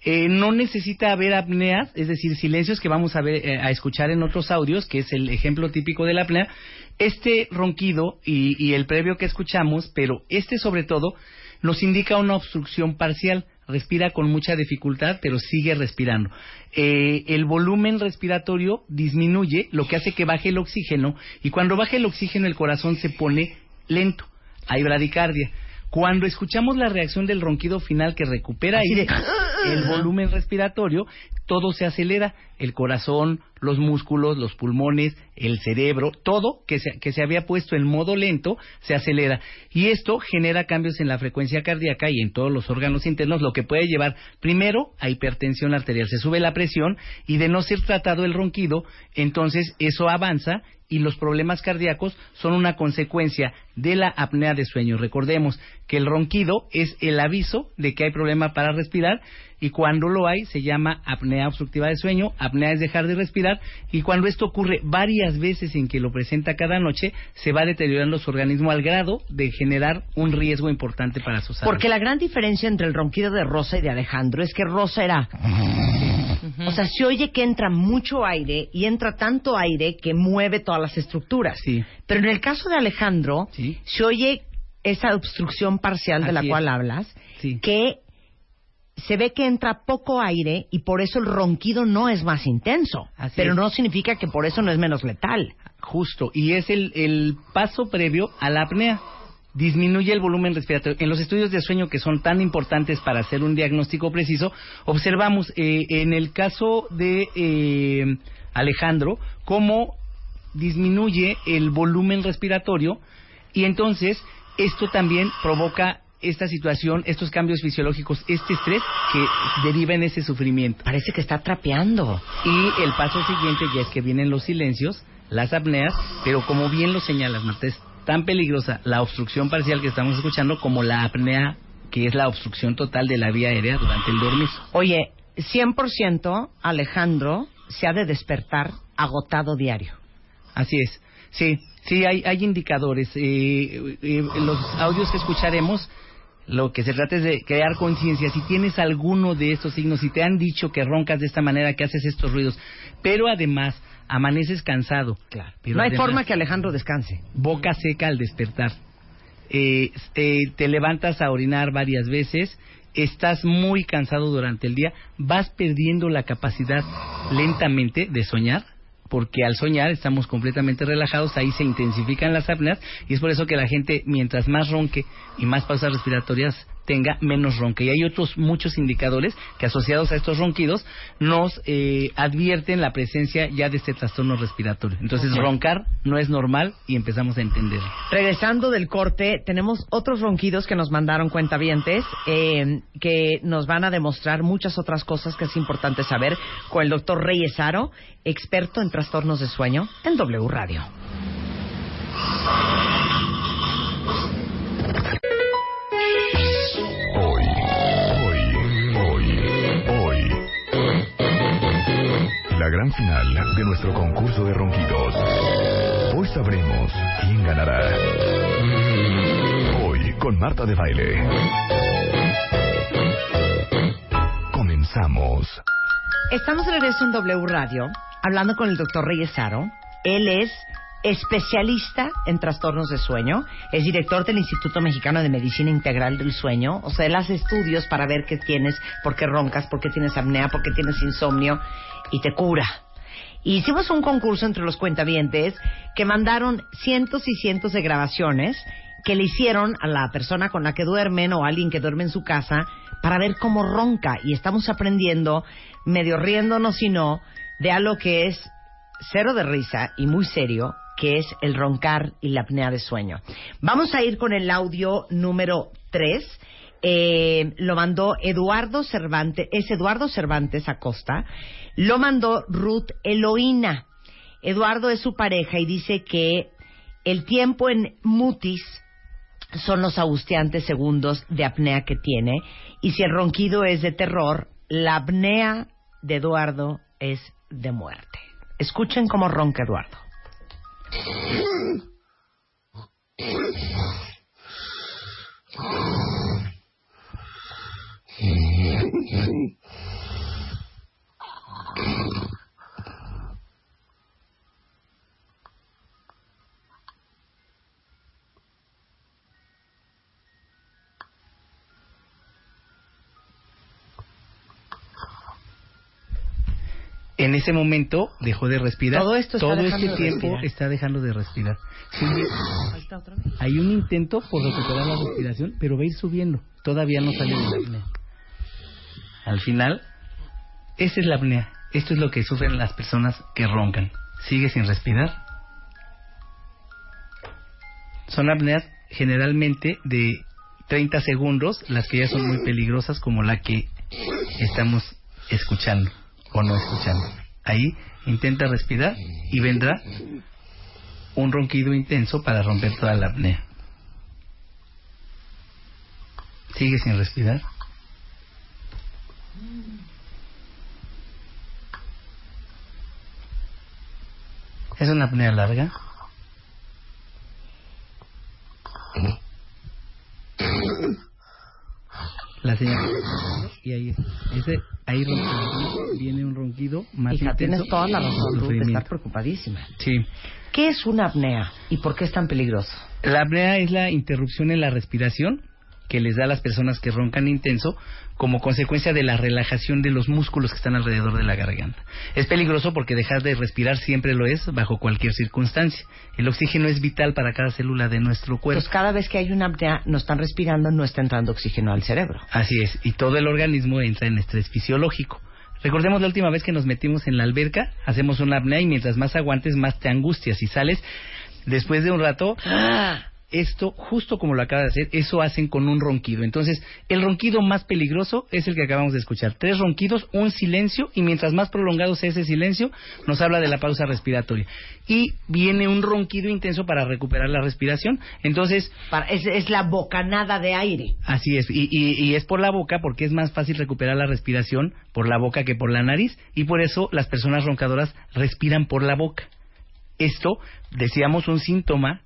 eh, no necesita haber apneas, es decir, silencios que vamos a ver, eh, a escuchar en otros audios, que es el ejemplo típico de la apnea. Este ronquido y, y el previo que escuchamos, pero este sobre todo, nos indica una obstrucción parcial. Respira con mucha dificultad, pero sigue respirando. Eh, el volumen respiratorio disminuye, lo que hace que baje el oxígeno, y cuando baja el oxígeno el corazón se pone lento. Hay bradicardia. Cuando escuchamos la reacción del ronquido final que recupera de- el volumen respiratorio, todo se acelera, el corazón, los músculos, los pulmones, el cerebro, todo que se, que se había puesto en modo lento se acelera. Y esto genera cambios en la frecuencia cardíaca y en todos los órganos internos, lo que puede llevar primero a hipertensión arterial. Se sube la presión y de no ser tratado el ronquido, entonces eso avanza y los problemas cardíacos son una consecuencia de la apnea de sueño. Recordemos que el ronquido es el aviso de que hay problema para respirar y cuando lo hay se llama apnea obstructiva de sueño, apnea es dejar de respirar y cuando esto ocurre varias veces en que lo presenta cada noche, se va deteriorando su organismo al grado de generar un riesgo importante para su salud. Porque la gran diferencia entre el ronquido de Rosa y de Alejandro es que Rosa era... O sea, se oye que entra mucho aire y entra tanto aire que mueve todas las estructuras. Pero en el caso de Alejandro, se oye esa obstrucción parcial de la es. cual hablas, Sí. que se ve que entra poco aire y por eso el ronquido no es más intenso. Así pero es. no significa que por eso no es menos letal. Justo, y es el, el paso previo a la apnea. Disminuye el volumen respiratorio. En los estudios de sueño que son tan importantes para hacer un diagnóstico preciso, observamos eh, en el caso de eh, Alejandro cómo disminuye el volumen respiratorio y entonces esto también provoca esta situación, estos cambios fisiológicos, este estrés que deriva en ese sufrimiento. Parece que está trapeando. Y el paso siguiente ya es que vienen los silencios, las apneas, pero como bien lo señalas, Marta, es tan peligrosa la obstrucción parcial que estamos escuchando como la apnea, que es la obstrucción total de la vía aérea durante el dormir. Oye, 100% Alejandro se ha de despertar agotado diario. Así es. Sí, sí, hay, hay indicadores. Eh, eh, los audios que escucharemos, lo que se trata es de crear conciencia. Si tienes alguno de estos signos, si te han dicho que roncas de esta manera, que haces estos ruidos, pero además amaneces cansado. Claro. Pero no hay además- forma que Alejandro descanse. boca seca al despertar. Eh, eh, te levantas a orinar varias veces, estás muy cansado durante el día, vas perdiendo la capacidad lentamente de soñar, porque al soñar estamos completamente relajados, ahí se intensifican las apneas y es por eso que la gente mientras más ronque y más pausas respiratorias tenga, menos ronque. Y hay otros muchos indicadores que asociados a estos ronquidos nos eh, advierten la presencia ya de este trastorno respiratorio. Entonces roncar no es normal y empezamos a entenderlo. Regresando del corte, tenemos otros ronquidos que nos mandaron cuentavientes eh, que nos van a demostrar muchas otras cosas que es importante saber con el doctor Reyes Aro, experto en trastornos de sueño en W Radio. La gran final de nuestro concurso de ronquidos. Hoy sabremos quién ganará. Hoy con Marta de Baile. Comenzamos. Estamos de regreso en W Radio hablando con el doctor Reyes Aro. Él es especialista en trastornos de sueño, es director del Instituto Mexicano de Medicina Integral del Sueño, o sea, él hace estudios para ver qué tienes, por qué roncas, por qué tienes apnea, por qué tienes insomnio y te cura. Hicimos un concurso entre los cuentavientes que mandaron cientos y cientos de grabaciones que le hicieron a la persona con la que duermen o a alguien que duerme en su casa para ver cómo ronca. Y estamos aprendiendo, medio riéndonos y no, de algo que es cero de risa y muy serio, que es el roncar y la apnea de sueño. Vamos a ir con el audio número 3. Eh, lo mandó Eduardo Cervantes, es Eduardo Cervantes Acosta, lo mandó Ruth Eloína. Eduardo es su pareja y dice que el tiempo en Mutis son los angustiantes segundos de apnea que tiene. Y si el ronquido es de terror, la apnea de Eduardo es de muerte. Escuchen cómo ronca Eduardo. *laughs* En ese momento dejó de respirar. Todo esto está Todo dejando este tiempo está dejando de respirar. Hay un intento por recuperar la respiración, pero va a ir subiendo. Todavía no sale de la apnea. Al final, esa es la apnea. Esto es lo que sufren las personas que roncan. Sigue sin respirar. Son apneas generalmente de 30 segundos, las que ya son muy peligrosas, como la que estamos escuchando o no escuchando. Ahí intenta respirar y vendrá un ronquido intenso para romper toda la apnea. Sigue sin respirar. Es una apnea larga. La señal. Y ahí, ese, ahí viene un ronquido más Hija, intenso. tienes toda la razón de estar preocupadísima. Sí. ¿Qué es una apnea y por qué es tan peligroso? La apnea es la interrupción en la respiración que les da a las personas que roncan intenso como consecuencia de la relajación de los músculos que están alrededor de la garganta. Es peligroso porque dejar de respirar siempre lo es bajo cualquier circunstancia. El oxígeno es vital para cada célula de nuestro cuerpo. Pues cada vez que hay una apnea, no están respirando, no está entrando oxígeno al cerebro. Así es, y todo el organismo entra en estrés fisiológico. Recordemos la última vez que nos metimos en la alberca, hacemos una apnea y mientras más aguantes, más te angustias y sales. Después de un rato, esto, justo como lo acaba de hacer, eso hacen con un ronquido. Entonces, el ronquido más peligroso es el que acabamos de escuchar. Tres ronquidos, un silencio, y mientras más prolongado sea ese silencio, nos habla de la pausa respiratoria. Y viene un ronquido intenso para recuperar la respiración. Entonces, Para- es, es la bocanada de aire. Así es, y, y- y es por la boca porque es más fácil recuperar la respiración por la boca que por la nariz y por eso las personas roncadoras respiran por la boca. Esto, decíamos, un síntoma,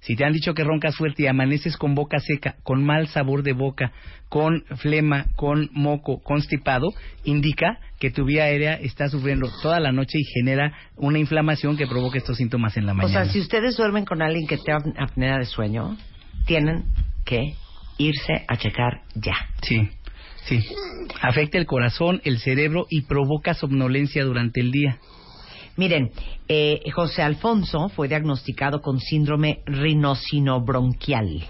si te han dicho que roncas fuerte y amaneces con boca seca, con mal sabor de boca, con flema, con moco, constipado, indica que tu vía aérea está sufriendo toda la noche y genera una inflamación que provoca estos síntomas en la O mañana. sea, si ustedes duermen con alguien que tenga apnea de sueño, tienen que irse a checar ya. Sí, sí. Afecta el corazón, el cerebro y provoca somnolencia durante el día. Miren, eh, José Alfonso fue diagnosticado con síndrome rinocinobronquial.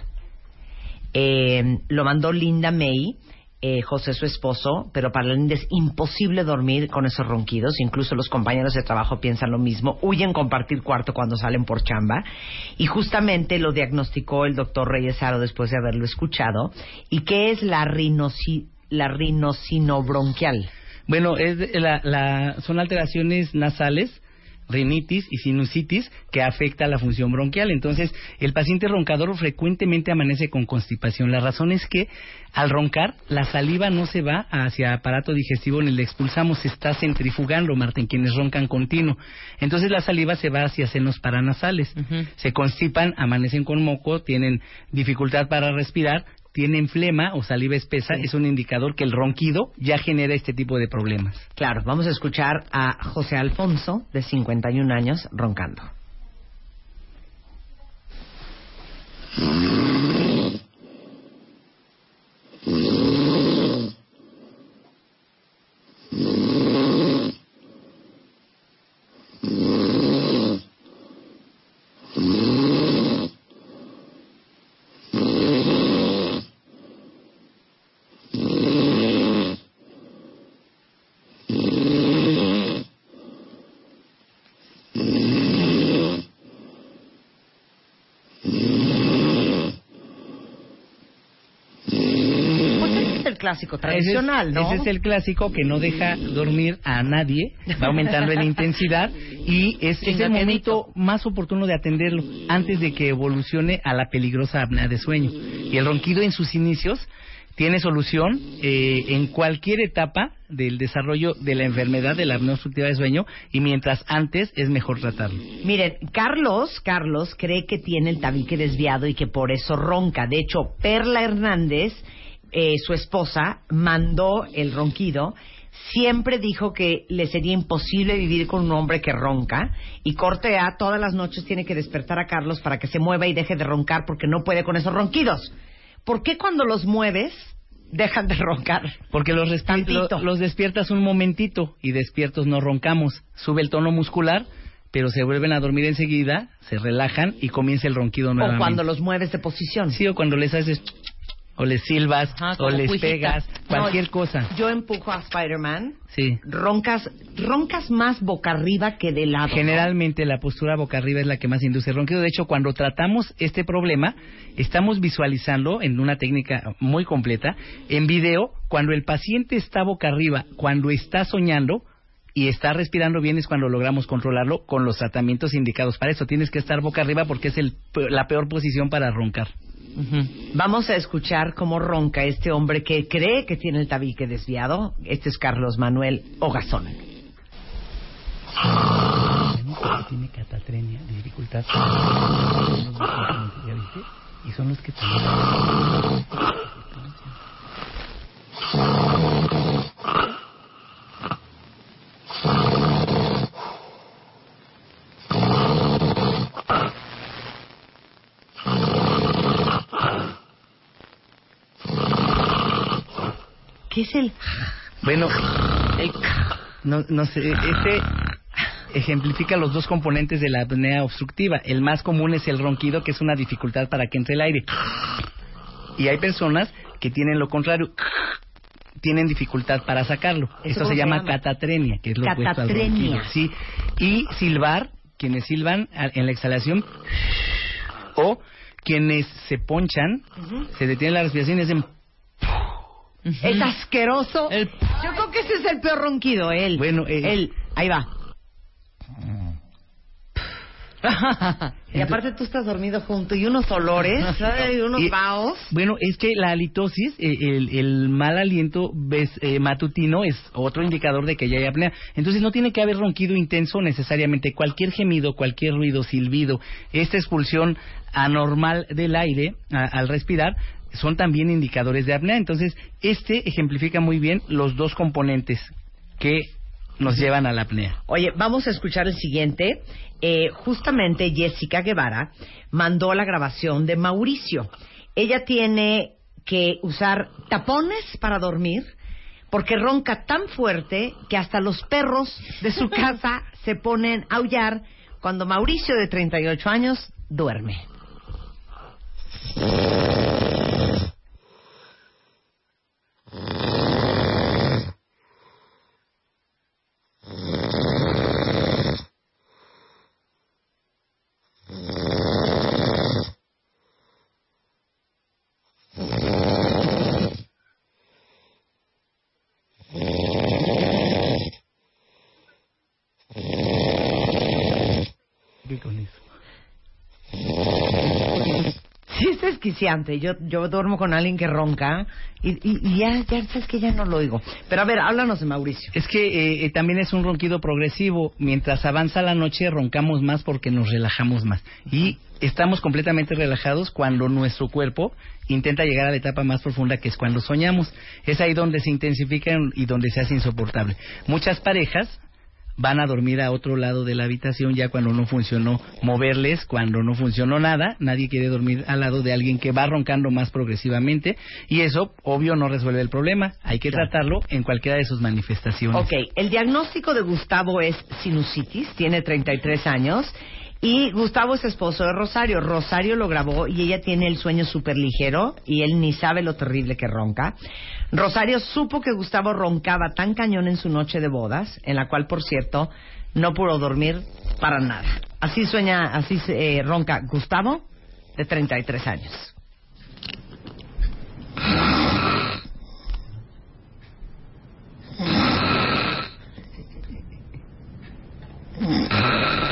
Eh, lo mandó Linda May, eh, José su esposo, pero para Linda es imposible dormir con esos ronquidos. Incluso los compañeros de trabajo piensan lo mismo. Huyen compartir cuarto cuando salen por chamba. Y justamente lo diagnosticó el doctor Reyes Aro después de haberlo escuchado. ¿Y qué es la, rinoci- la rinocinobronquial? Bueno, es de- la- la- son alteraciones nasales, rinitis y sinusitis que afecta la función bronquial. Entonces, el paciente roncador frecuentemente amanece con constipación. La razón es que al roncar, la saliva no se va hacia aparato digestivo ni la expulsamos, se está centrifugando, Marta, en quienes roncan continuo. Entonces, la saliva se va hacia senos paranasales. Se constipan, amanecen con moco, tienen dificultad para respirar, tienen flema o saliva espesa es un indicador que el ronquido ya genera este tipo de problemas. Claro, vamos a escuchar a José Alfonso, de 51 años, roncando. *laughs* clásico tradicional, ese es, ¿no? Ese es el clásico que no deja dormir a nadie, va aumentando en *laughs* intensidad y es, es el momento más oportuno de atenderlo antes de que evolucione a la peligrosa apnea de sueño. Y el ronquido en sus inicios tiene solución eh, en cualquier etapa del desarrollo de la enfermedad de la apnea obstructiva de sueño y mientras antes es mejor tratarlo. Miren, Carlos, Carlos cree que tiene el tabique desviado y que por eso ronca. De hecho, Perla Hernández, eh, su esposa, mandó el ronquido. Siempre dijo que le sería imposible vivir con un hombre que ronca y corte A todas las noches tiene que despertar a Carlos para que se mueva y deje de roncar porque no puede con esos ronquidos. ¿Por qué cuando los mueves dejan de roncar? Porque los, lo- los despiertas un momentito y despiertos no roncamos. Sube el tono muscular, pero se vuelven a dormir enseguida, se relajan y comienza el ronquido O nuevamente. cuando los mueves de posición. Sí, o cuando les haces o les silbas o les pegas, cualquier No, cosa. Yo empujo a Spider-Man. Sí. Roncas, roncas más boca arriba que de lado. ¿no? Generalmente la postura boca arriba es la que más induce ronquido. De hecho, cuando tratamos este problema, estamos visualizando en una técnica muy completa, en video, cuando el paciente está boca arriba, cuando está soñando y está respirando bien es cuando logramos controlarlo con los tratamientos indicados para eso. Tienes que estar boca arriba porque es el, la peor posición para roncar. Vamos a escuchar cómo ronca este hombre que cree que tiene el tabique desviado. Este es Carlos Manuel Ogazón. Y son los que ¿Qué es el...? Bueno, no, no sé, este ejemplifica los dos componentes de la apnea obstructiva. El más común es el ronquido, que es una dificultad para que entre el aire. Y hay personas que tienen lo contrario, tienen dificultad para sacarlo. ¿Eso Esto se se llama llama? catatrenia, que es lo al Catatrenia. ronquido. Sí, y silbar, quienes silban en la exhalación, o quienes se ponchan, se detiene la respiración y hacen Es asqueroso. Yo creo que ese es el peor ronquido, él. Bueno, eh, él. Ahí va. *laughs* y aparte tú estás dormido junto y unos olores, *laughs* unos vaos. Bueno, es que la halitosis, eh, el, el mal aliento ves- eh, matutino es otro indicador de que ya hay apnea. Entonces no tiene que haber ronquido intenso necesariamente. Cualquier gemido, cualquier ruido, silbido, esta expulsión anormal del aire a- al respirar son también indicadores de apnea. Entonces este ejemplifica muy bien los dos componentes que nos llevan a la apnea. Oye, vamos a escuchar el siguiente. Eh, justamente Jessica Guevara mandó la grabación de Mauricio. Ella tiene que usar tapones para dormir porque ronca tan fuerte que hasta los perros de su *laughs* casa se ponen a aullar cuando Mauricio, de 38 años, duerme. Sí, es desquiciante. Yo, yo duermo con alguien que ronca y, y- y ya, ya sabes que ya no lo oigo. Pero a ver, háblanos de Mauricio. Es que eh, eh, también es un ronquido progresivo. Mientras avanza la noche, roncamos más porque nos relajamos más. Y estamos completamente relajados cuando nuestro cuerpo intenta llegar a la etapa más profunda, que es cuando soñamos. Es ahí donde se intensifica y donde se hace insoportable. Muchas parejas van a dormir a otro lado de la habitación ya cuando no funcionó moverles, cuando no funcionó nada, nadie quiere dormir al lado de alguien que va roncando más progresivamente y eso obvio no resuelve el problema, hay que tratarlo en cualquiera de sus manifestaciones. Ok, el diagnóstico de Gustavo es sinusitis, tiene 33 años. Y Gustavo es esposo de Rosario. Rosario lo grabó y ella tiene el sueño súper ligero y él ni sabe lo terrible que ronca. Rosario supo que Gustavo roncaba tan cañón en su noche de bodas, en la cual, por cierto, no pudo dormir para nada. Así sueña, así eh, ronca Gustavo, de 33 años. *laughs*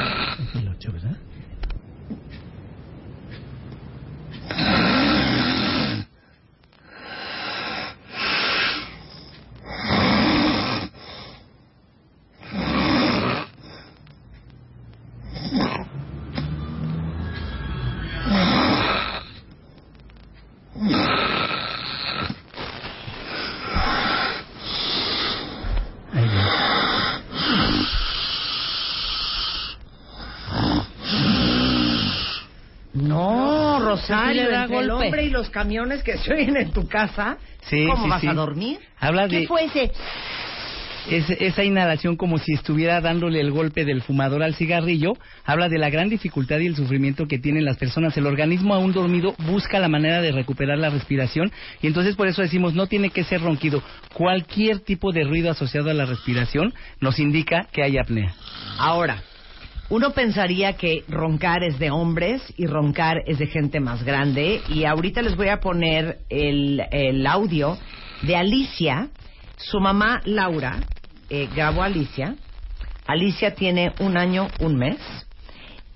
Hombre y los camiones que se oyen en tu casa. Sí, ¿Cómo sí, vas sí. a dormir? Habla ¿Qué de fue ese? es- esa inhalación como si estuviera dándole el golpe del fumador al cigarrillo. Habla de la gran dificultad y el sufrimiento que tienen las personas. El organismo aún dormido busca la manera de recuperar la respiración y entonces por eso decimos no tiene que ser ronquido. Cualquier tipo de ruido asociado a la respiración nos indica que hay apnea. Ahora, uno pensaría que roncar es de hombres y roncar es de gente más grande. Y ahorita les voy a poner el, el audio de Alicia. Su mamá, Laura, eh, grabó a Alicia. Alicia tiene un año, un mes.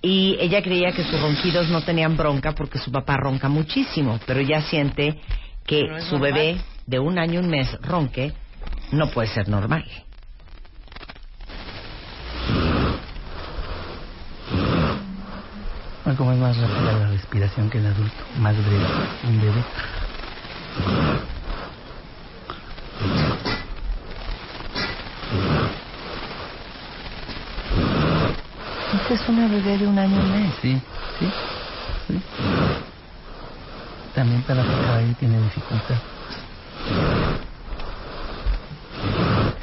Y ella creía que sus ronquidos no tenían bronca porque su papá ronca muchísimo. Pero ella siente que No su normal. bebé de un año, un mes ronque no puede ser normal. Como es más rápida la respiración que el adulto, más breve, un bebé. Esta es una bebé de un año, un mes. Sí, sí, sí. También para ahí tiene dificultad.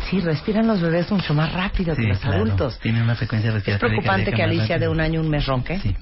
Sí, respiran los bebés mucho más rápido que Sí, los claro. adultos. Tiene una frecuencia ¿Es respiratoria. preocupante que Alicia de un año un mes ronque? Sí.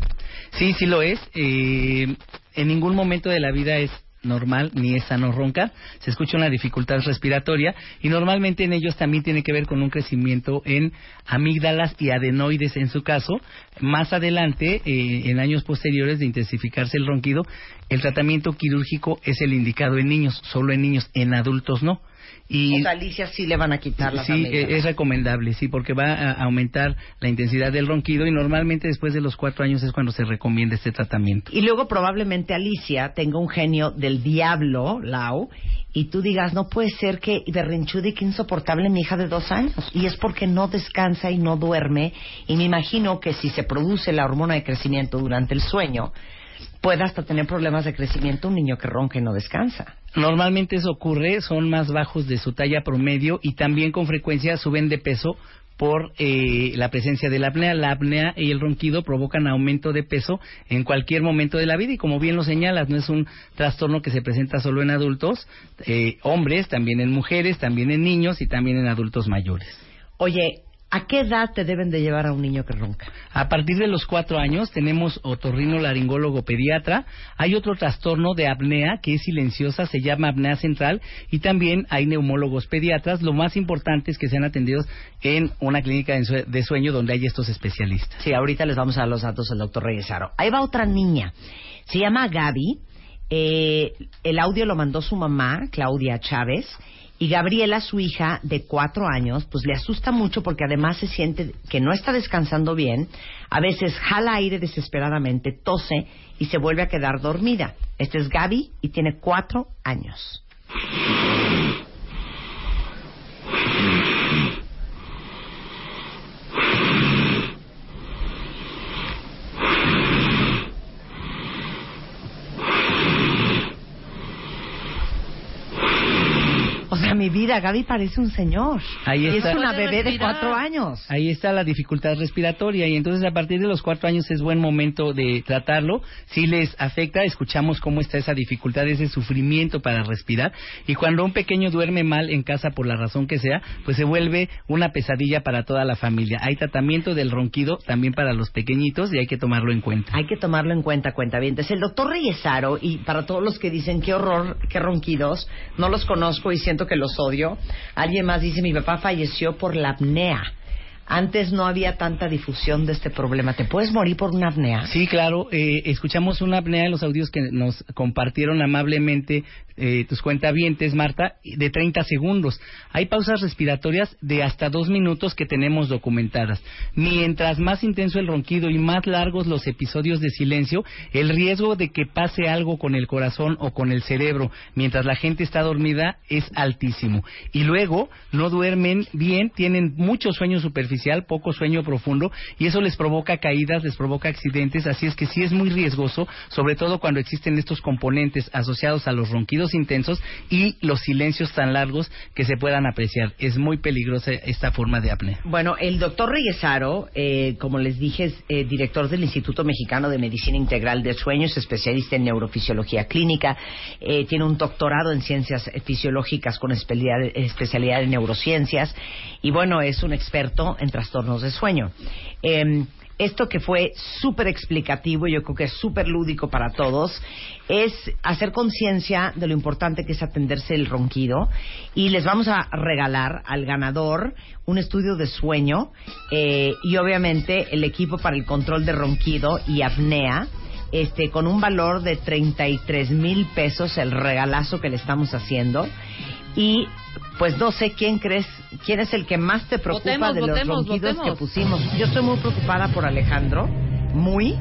Sí, sí lo es. Eh, en ningún momento de la vida es normal ni es sano roncar. Se escucha una dificultad respiratoria y normalmente en ellos también tiene que ver con un crecimiento en amígdalas y adenoides en su caso. Más adelante, eh, en años posteriores de intensificarse el ronquido, el tratamiento quirúrgico es el indicado en niños, solo en niños, en adultos no. Y O sea, a Alicia sí le van a quitar las Sí, eh, es recomendable, sí, porque va a aumentar la intensidad del ronquido y normalmente después de los cuatro años es cuando se recomienda este tratamiento. Y luego probablemente Alicia tenga un genio del diablo, Lau, y tú digas, no puede ser que berrinchuda y que insoportable mi hija de dos años. Y es porque no descansa y no duerme. Y me imagino que si se produce la hormona de crecimiento durante el sueño, puede hasta tener problemas de crecimiento un niño que ronca y no descansa. Normalmente eso ocurre, son más bajos de su talla promedio y también con frecuencia suben de peso por eh, la presencia de la apnea. La apnea y el ronquido provocan aumento de peso en cualquier momento de la vida y como bien lo señalas, no es un trastorno que se presenta solo en adultos, eh, hombres, también en mujeres, también en niños y también en adultos mayores. Oye, ¿a qué edad te deben de llevar a un niño que ronca? A partir de los cuatro años tenemos otorrino laringólogo pediatra. Hay otro trastorno de apnea que es silenciosa, se llama apnea central y también hay neumólogos pediatras. Lo más importante es que sean atendidos en una clínica de sue- de sueño donde hay estos especialistas. Sí, ahorita les vamos a dar los datos del doctor Reyesaro. Ahí va otra niña. Se llama Gaby. Eh, el audio lo mandó su mamá, Claudia Chávez. Y Gabriela, su hija de cuatro años, pues le asusta mucho porque además se siente que no está descansando bien. A veces jala aire desesperadamente, tose y se vuelve a quedar dormida. Esta es Gaby y tiene cuatro años. *laughs* mi vida, Gaby parece un señor. Ahí y está. es una bebé de cuatro años. Ahí está la dificultad respiratoria y entonces a partir de los cuatro años es buen momento de tratarlo. Si les afecta, escuchamos cómo está esa dificultad, ese sufrimiento para respirar y cuando un pequeño duerme mal en casa por la razón que sea, pues se vuelve una pesadilla para toda la familia. Hay tratamiento del ronquido también para los pequeñitos y hay que tomarlo en cuenta. Hay que tomarlo en cuenta, cuenta bien. El doctor Reyesaro, y para todos los que dicen qué horror, qué ronquidos, no los conozco y siento que los odio. Alguien más dice, mi papá falleció por la apnea. Antes no había tanta difusión de este problema. ¿Te puedes morir por una apnea? Sí, claro. eh, escuchamos una apnea en los audios que nos compartieron amablemente eh, tus cuentavientes, Marta, de 30 segundos. Hay pausas respiratorias de hasta dos minutos que tenemos documentadas. Mientras más intenso el ronquido y más largos los episodios de silencio, el riesgo de que pase algo con el corazón o con el cerebro mientras la gente está dormida es altísimo. Y luego no duermen bien, tienen mucho sueño superficial, poco sueño profundo, y eso les provoca caídas, les provoca accidentes, así es que sí es muy riesgoso, sobre todo cuando existen estos componentes asociados a los ronquidos intensos y los silencios tan largos que se puedan apreciar. Es muy peligrosa esta forma de apnea. Bueno, el doctor Reyesaro, eh, como les dije, es eh, director del Instituto Mexicano de Medicina Integral de Sueños, especialista en neurofisiología clínica, eh, tiene un doctorado en ciencias fisiológicas con especialidad, especialidad en neurociencias y bueno, es un experto en trastornos de sueño. Esto que fue súper explicativo, yo creo que es súper lúdico para todos, es hacer conciencia de lo importante que es atenderse el ronquido y les vamos a regalar al ganador un estudio de sueño eh, y obviamente el equipo para el control de ronquido y apnea. Este, con un valor de 33 mil pesos, el regalazo que le estamos haciendo. Y pues no sé quién crees, quién es el que más te preocupa Votemos, de los votemos, ronquidos votemos. que pusimos. Yo estoy muy preocupada por Alejandro, muy.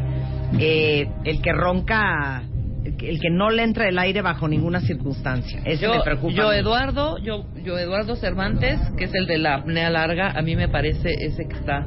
Eh, el que ronca, el que, no le entra el aire bajo ninguna circunstancia. Ese me Yo, preocupa. yo. Eduardo, yo, yo Eduardo Cervantes, que es el de la apnea larga, a mí me parece ese que está.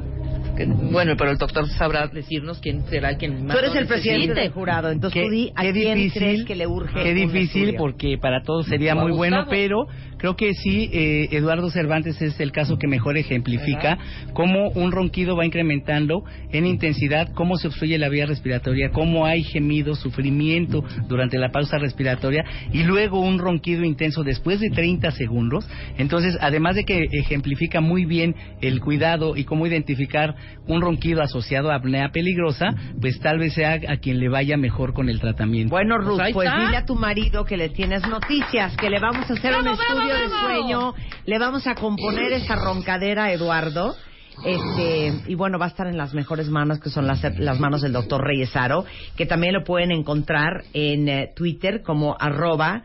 Que- bueno, pero el doctor sabrá decirnos quién será quien más Tú eres el presidente del jurado, entonces tú di a qué quién difícil, crees que le urge. Qué un difícil estudio. porque para todos sería muy bueno, pero creo que sí, eh, Eduardo Cervantes es el caso que mejor ejemplifica cómo un ronquido va incrementando en intensidad, cómo se obstruye la vía respiratoria, cómo hay gemido, sufrimiento durante la pausa respiratoria y luego un ronquido intenso después de 30 segundos. Entonces, además de que ejemplifica muy bien el cuidado y cómo identificar un ronquido asociado a apnea peligrosa, pues tal vez sea a quien le vaya mejor con el tratamiento. Bueno, Ruth, Pues pues dile a tu marido que le tienes noticias, que le vamos a hacer un ¡Vamos, estudio vamos, de sueño, le vamos a componer esa roncadera a Eduardo. Este, y bueno, va a estar en las mejores manos, que son las, las manos del doctor Reyesaro, que también lo pueden encontrar en eh, Twitter como arroba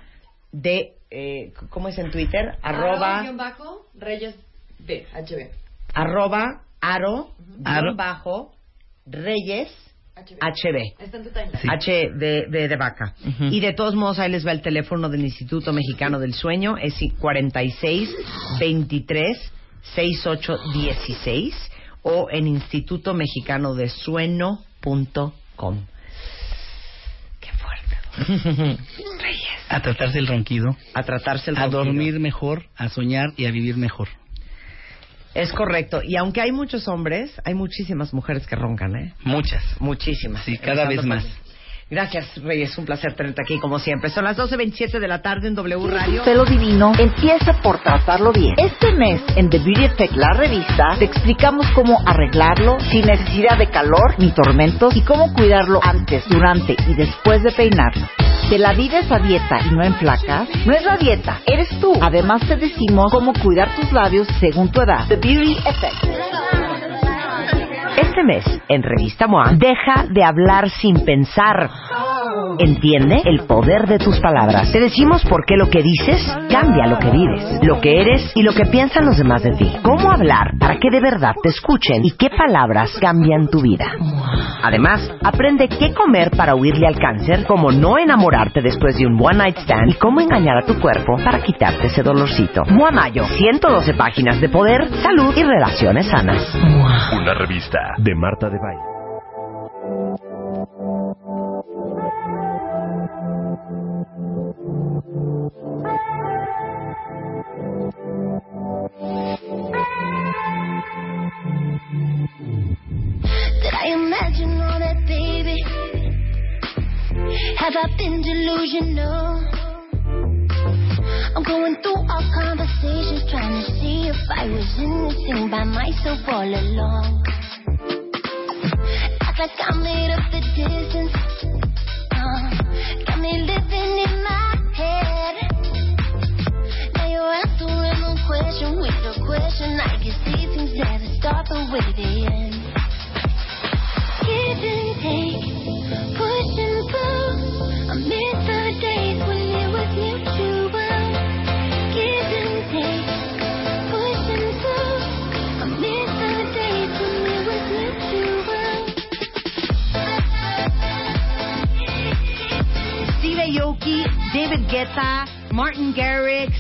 de, eh, ¿cómo es en Twitter? Arroba, bajo Reyes B, HB. arroba aro, Aro. guion bajo, Reyes, HB. Está en tu timeline. Sí. H de, de, de vaca. Ujú. Y de todos modos, ahí les va el teléfono del Instituto Mexicano del Sueño. Es 46 23 68 16 o en instituto mexicano de sueño.com. Qué fuerte. Reyes. *laughs* A tratarse el ronquido, A tratarse el a ronquido. dormir mejor, a soñar y a vivir mejor. Es correcto. Y aunque hay muchos hombres, hay muchísimas mujeres que roncan, ¿eh? Muchas. Muchísimas. Sí, cada vez más. Gracias, Reyes. Un placer tenerte aquí, como siempre. Son las 12.27 de la tarde en W Radio. Pelo divino empieza por tratarlo bien. Este mes en The Beauty Effect, la revista, te explicamos cómo arreglarlo sin necesidad de calor ni tormentos y cómo cuidarlo antes, durante y después de peinarlo. ¿Te la vives a dieta y no en placas? No es la dieta, eres tú. Además te decimos cómo cuidar tus labios según tu edad. The Beauty Effect. Este mes, en Revista MOA, deja de hablar sin pensar. Entiende el poder de tus palabras. Te decimos por qué lo que dices cambia lo que vives, lo que eres y lo que piensan los demás de ti. Cómo hablar para que de verdad te escuchen y qué palabras cambian tu vida. Además, aprende qué comer para huirle al cáncer, cómo no enamorarte después de un one night stand y cómo engañar a tu cuerpo para quitarte ese dolorcito. MOA Mayo, 112 páginas de poder, salud y relaciones sanas. Una revista de Marta de Baile. Did I imagine all that, baby? Have I been delusional? I'm going through our conversations, trying to see if I was in this thing by myself all along. Act like I made up the distance. Uh, got me living in my head. Now you're question with question. I can see things never start the way they end. David Guetta, Martin Garrix.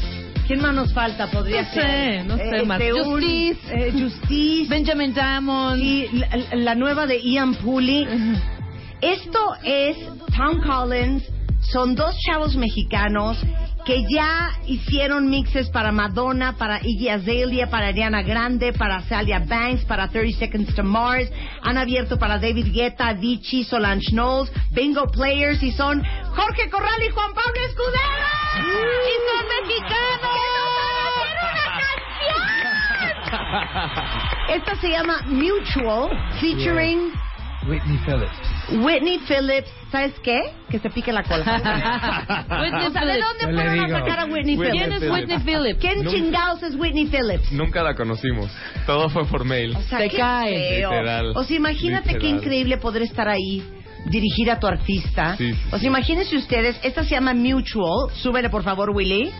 ¿Quién más nos falta? Podría No sé, ser. no sé, Eh, Marta. este, un- eh, Justice. Benjamin Diamond. Y la, la nueva de Ian Pooley. Esto es Tom Collins, son dos chavos mexicanos que ya hicieron mixes para Madonna, para Iggy Azalea, para Ariana Grande, para Salia Banks, para 30 Seconds to Mars. Han abierto para David Guetta, Avicii, Solange Knowles, Bingo Players y son Jorge Corral y Juan Pablo Escudero. ¡Y son mexicanos! Esta se llama Mutual, featuring Whitney Phillips. Whitney Phillips. ¿Sabes qué? Que se pique la cola. Whitney *laughs* O sea, ¿De dónde fueron a sacar a Whitney Whitney Phillips? ¿Quién es Whitney Phillips? ¿Quién chingados es Whitney Phillips? Nunca la conocimos. Todo fue por mail. O sea, Te qué cae. Literal. O sea, imagínate qué Literal. increíble poder estar ahí, dirigir a tu artista. Sí, sí, o sea, sí. imagínense ustedes, esta se llama Mutual. Súbele, por favor, Willy.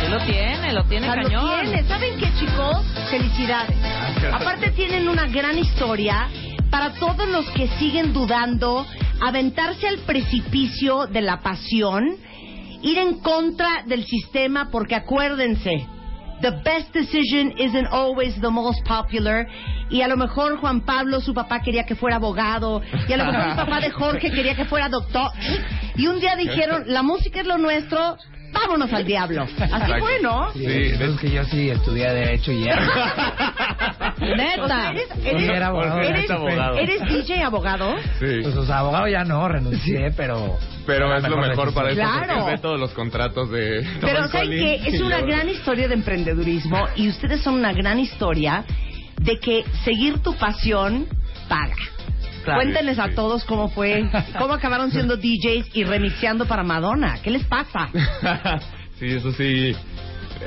Sí lo tiene, lo tiene O sea, lo cañón. tiene. ¿Saben qué, chicos? Felicidades. *laughs* Aparte tienen una gran historia para todos los que siguen dudando, aventarse al precipicio de la pasión, ir en contra del sistema, porque acuérdense, the best decision isn't always the most popular. Y a lo mejor Juan Pablo, su papá quería que fuera abogado, y a lo mejor el papá de Jorge quería que fuera doctor. Y un día dijeron, *laughs* la música es lo nuestro, vámonos al diablo. Así fue, ¿no? Sí, es que yo sí estudié Derecho y ya. *laughs* Neta. O sea, eres, eres, Era abogado. eres, Es abogado. eres DJ abogado. Sí. Pues, o sea, abogado ya no, renuncié, pero... Pero Era es lo mejor para eso Claro. porque ve todos los contratos de Pero ¿saben qué? Es una yo- gran historia de emprendedurismo y ustedes son una gran historia de que seguir tu pasión paga. Claro. Cuéntenles a todos cómo fue, cómo acabaron siendo *laughs* DJs y remixeando para Madonna. ¿Qué les pasa? *laughs* sí, eso sí.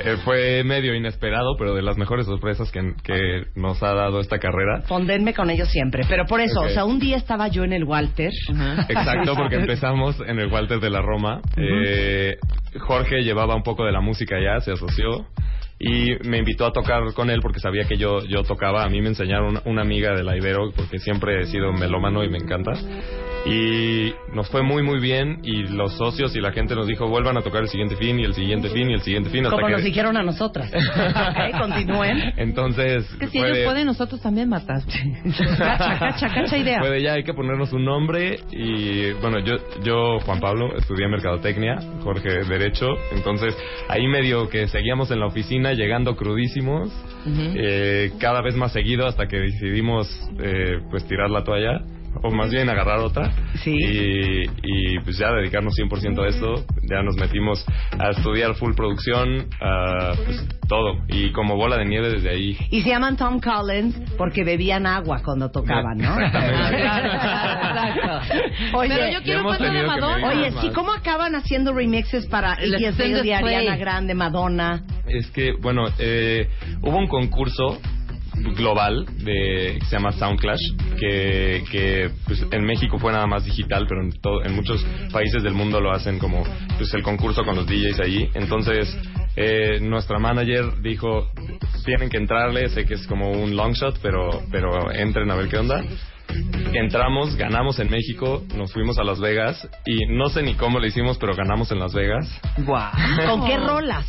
eh, fue medio inesperado, pero de las mejores sorpresas que, que nos ha dado esta carrera. Fondenme con ellos siempre. Pero por eso, o sea, un día estaba yo en el Walter. Exacto, porque *laughs* empezamos en el Walter de la Roma. Eh, Jorge llevaba un poco de la música ya, se asoció y me invitó a tocar con él porque sabía que yo, yo tocaba. A mí me enseñaron una, amiga de la Ibero porque siempre he sido melómano y me encanta. Y nos fue muy muy bien y los socios y la gente nos dijo vuelvan a tocar el siguiente fin y el siguiente fin y el siguiente fin hasta Como que... nos dijeron a nosotras. *laughs* ok, continúen. Entonces... Que si ellos de- pueden, nosotros también matas. *laughs* cacha, cacha, cacha idea. Fue de ya hay que ponernos un nombre y bueno, yo yo Juan Pablo estudié mercadotecnia, Jorge derecho, entonces ahí medio que seguíamos en la oficina llegando crudísimos, eh, cada vez más seguido hasta que decidimos eh, pues tirar la toalla o más bien agarrar otra Sí. y, y pues ya dedicarnos 100% a esto, ya nos metimos a estudiar full producción, a pues todo y como bola de nieve desde ahí. Y se llaman Tom Collins porque bebían agua cuando tocaban, ¿no? *laughs* Exacto. Oye, Pero yo quiero cuento de Madonna. Oye, sí, ¿cómo acaban haciendo remixes para El Iggy Azalea. Ariana Grande, Madonna? Es que, bueno, eh, hubo un concurso global de que se llama Soundclash que, que pues, en México fue nada más digital pero en, todo, en muchos países del mundo lo hacen como pues el concurso con los DJs allí entonces eh, nuestra manager dijo tienen que entrarle sé que es como un long shot pero pero entren a ver qué onda Entramos, ganamos en México, nos fuimos a Las Vegas y no sé ni cómo lo hicimos, pero ganamos en Las Vegas. ¿Con qué rolas?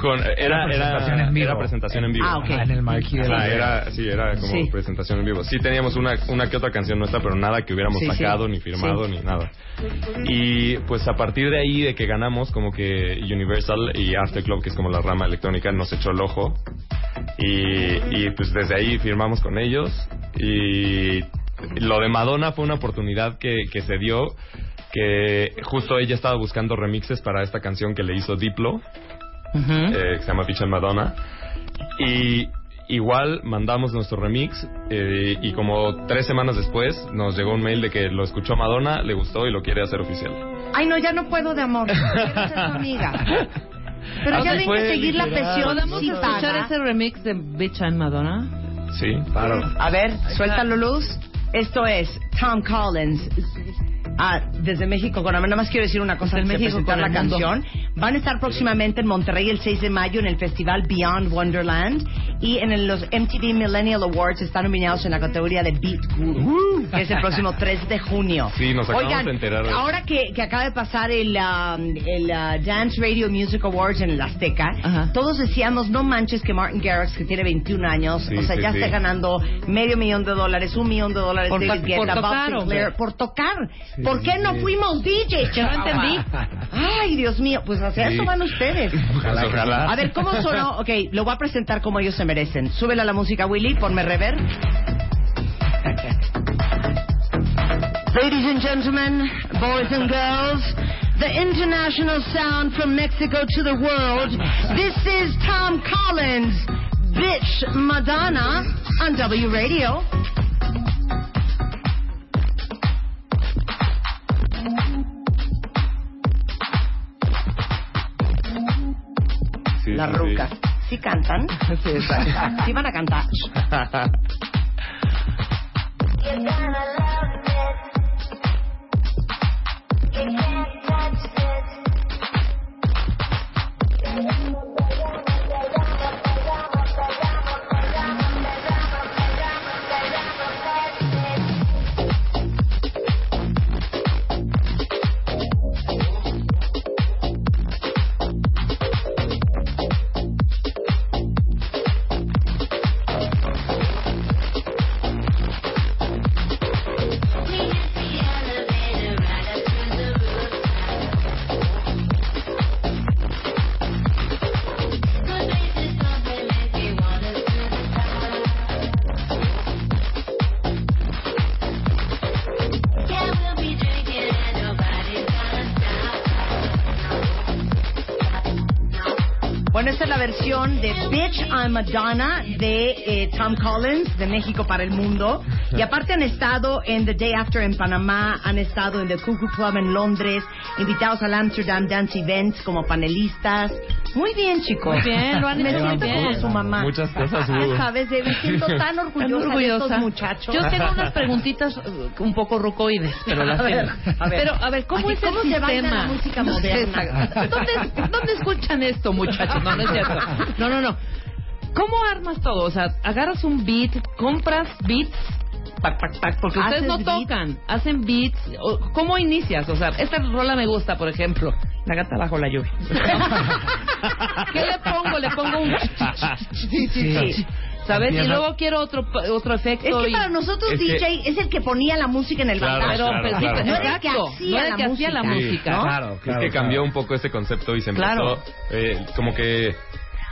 Con, era, presentación era, en vivo. era presentación en vivo. Ah, ok. En el marquee de la era, sí, era como Sí. presentación en vivo. Sí teníamos una, una que otra canción nuestra, pero nada que hubiéramos Sí, sí. sacado, ni firmado, Sí. ni nada. Y pues a partir de ahí, de que ganamos, como que Universal y Afterclub, que es como la rama electrónica, nos echó el ojo. Y, y pues desde ahí firmamos con ellos. Y lo de Madonna fue una oportunidad que, que se dio, que justo ella estaba buscando remixes para esta canción que le hizo Diplo eh, que se llama Bitch and Madonna. Y igual mandamos nuestro remix eh, y como tres semanas después nos llegó un mail de que lo escuchó Madonna, le gustó y lo quiere hacer oficial. Ay, no, ya no puedo de amor. *laughs* Quiero ser tu amiga. Pero ya ven que seguir la presión ¿Podemos sí escuchar ese remix de Bitch and Madonna? Sí, claro. A ver, suéltalo luz. Esto es Tom Collins. Ah, desde México, con nada más quiero decir una cosa Desde antes de México presentar con la canción. Van a estar próximamente en Monterrey el 6 de mayo en el festival Beyond Wonderland y en el- los MTV Millennial Awards están nominados en la categoría de Beat Guru, que es el próximo 3 de junio. Sí, nos acabamos Oigan, de enterar de ahora que, que acaba de pasar el, um, el uh, Dance Radio Music Awards en el Azteca, Ajá. todos decíamos, no manches que Martin Garrix, que tiene 21 años, Sí, o sea, sí, ya sí. está ganando medio millón de dólares, un millón de dólares, Por David to- Guetta, por Bob tocar, por tocar. ¿Por qué no fuimos DJs, que no entendí. Ay, Dios mío, pues hacia Sí. eso van ustedes. Ojalá. Ojalá. A ver, ¿cómo sonó? *laughs* Ok, lo voy a presentar como ellos se merecen. Súbela la música, Willy, ponme rever. Ladies and gentlemen, boys and girls, the international sound from Mexico to the world. This is Tom Collins, Bitch Madonna on W Radio. Las rucas. sí. ¿Sí *laughs* cantan? Sí van a cantar. *laughs* Madonna de eh, Tom Collins de México para el mundo. Y aparte han estado en The Day After en Panamá, han estado en The Cuckoo Club en Londres, invitados al Amsterdam Dance Events como panelistas. Muy bien, chicos. Muy bien, lo han Me hecho siento bien. como su mamá. Muchas cosas Ya sabes, de- me siento *laughs* tan orgullosa, de estos muchachos. Yo tengo unas preguntitas uh, un poco rucoides, pero las A ver, tengo. a ver. Pero, a ver, ¿cómo Ay, es ¿cómo el sistema? la música moderna? *laughs* ¿Dónde, ¿Dónde escuchan esto, muchachos? No, no es cierto. No, no, no. ¿Cómo armas todo? O sea, agarras un beat, compras beats, pac, pac, pac, porque ustedes no beat. tocan, hacen beats. o- ¿Cómo inicias? O sea, esta rola me gusta, por ejemplo. La gata bajo la lluvia. *laughs* ¿Qué le pongo? Le pongo un... Sí, sí, sí. ¿Sabes? Y luego quiero otro, otro efecto. Es que y- para nosotros Es que- DJ es el que ponía la música en el Claro, claro, Pero, claro. pues, No era el que hacía no la que hacía la música. ¿no? Claro, claro. es que cambió un poco ese concepto y se empezó, Claro. eh, como que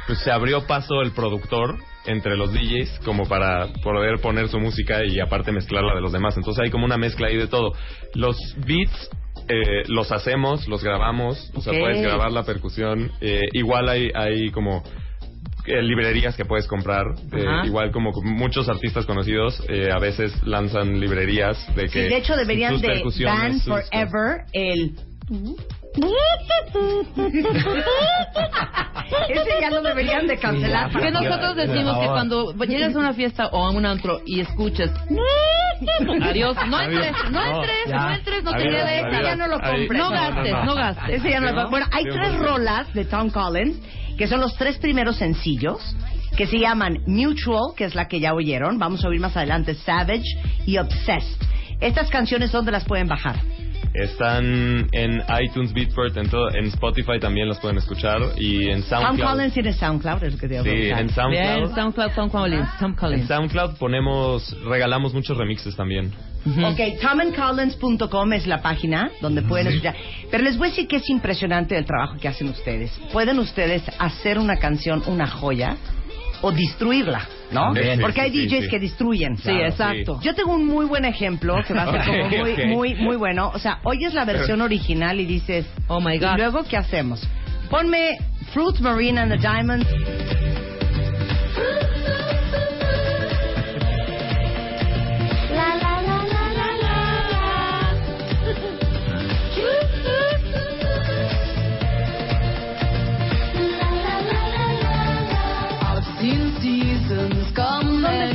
pues, se abrió paso el productor entre los DJs como para poder poner su música y aparte mezclarla de los demás. Entonces hay como una mezcla ahí de todo. Los beats eh, los hacemos, los grabamos, o sea, puedes grabar la percusión. eh, igual hay, hay como eh, librerías que puedes comprar. eh, igual como muchos artistas conocidos eh, a veces lanzan librerías de Sí, que de hecho deberían de sus- forever el... *laughs* Ese ya lo deberían de cancelar. Porque nosotros decimos que cuando llegas a una fiesta o a un antro y escuchas adiós, no entres, no entres, no entres, no te quedes, adiós. ya no lo compres. no gastes, no gastes. Ese ya no lo- Bueno, hay tres rolas de Tom Collins que son los tres primeros sencillos que se llaman Mutual, que es la que ya oyeron. Vamos a oír más adelante Savage y Obsessed. Estas canciones, ¿dónde las pueden bajar? Están en iTunes, Beatport, en, todo, en Spotify también las pueden escuchar y en Tom SoundCloud. Collins tiene SoundCloud, es lo que te Sí, en SoundCloud. Bien, SoundCloud, Tom Collins, Tom En. SoundCloud ponemos, regalamos muchos remixes también. Ok, tomandcollins.com es la página donde pueden escuchar. Pero les voy a decir que es impresionante el trabajo que hacen ustedes. Pueden ustedes hacer una canción una joya o destruirla, ¿no? Porque hay sí, DJs sí. que destruyen. Sí, exacto. Yo tengo un muy buen ejemplo que va a ser como muy, muy, muy bueno. O sea, oyes la versión original y dices, Oh my ¿y God. luego qué hacemos? Ponme Fruit Marine and the Diamonds. ¿Dónde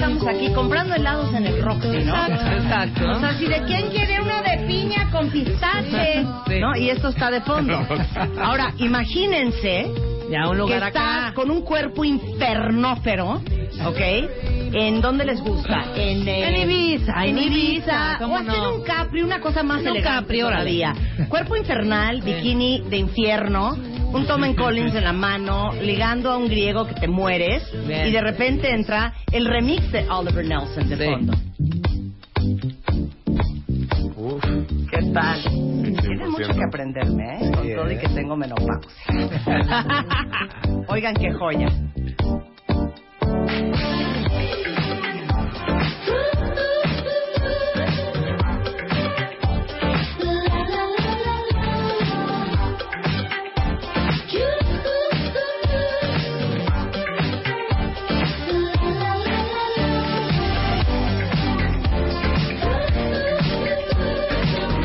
estamos aquí? Comprando helados en el Roxy, ¿no? Exacto. O sea, si de quién quiere uno de piña con pistache, Sí. ¿no? Y esto está de fondo. *laughs* Ahora, imagínense Ya un que lugar estás acá. con un cuerpo infernófero, ¿ok? ¿En dónde les gusta? En, eh, En Ibiza, En en Ibiza. Ibiza, ¿cómo O hacer no? un Capri, una cosa más Un elegante Capri, órale. todavía. Cuerpo infernal, bikini de infierno, un Tom and Collins en la mano, ligando a un griego que te mueres, Bien. y de repente entra el remix de Oliver Nelson de Sí. fondo. Uf. ¿Qué tal? Mucho que aprenderme, ¿eh? Con todo y ¿eh? que tengo menopausia. *laughs* Oigan qué joya.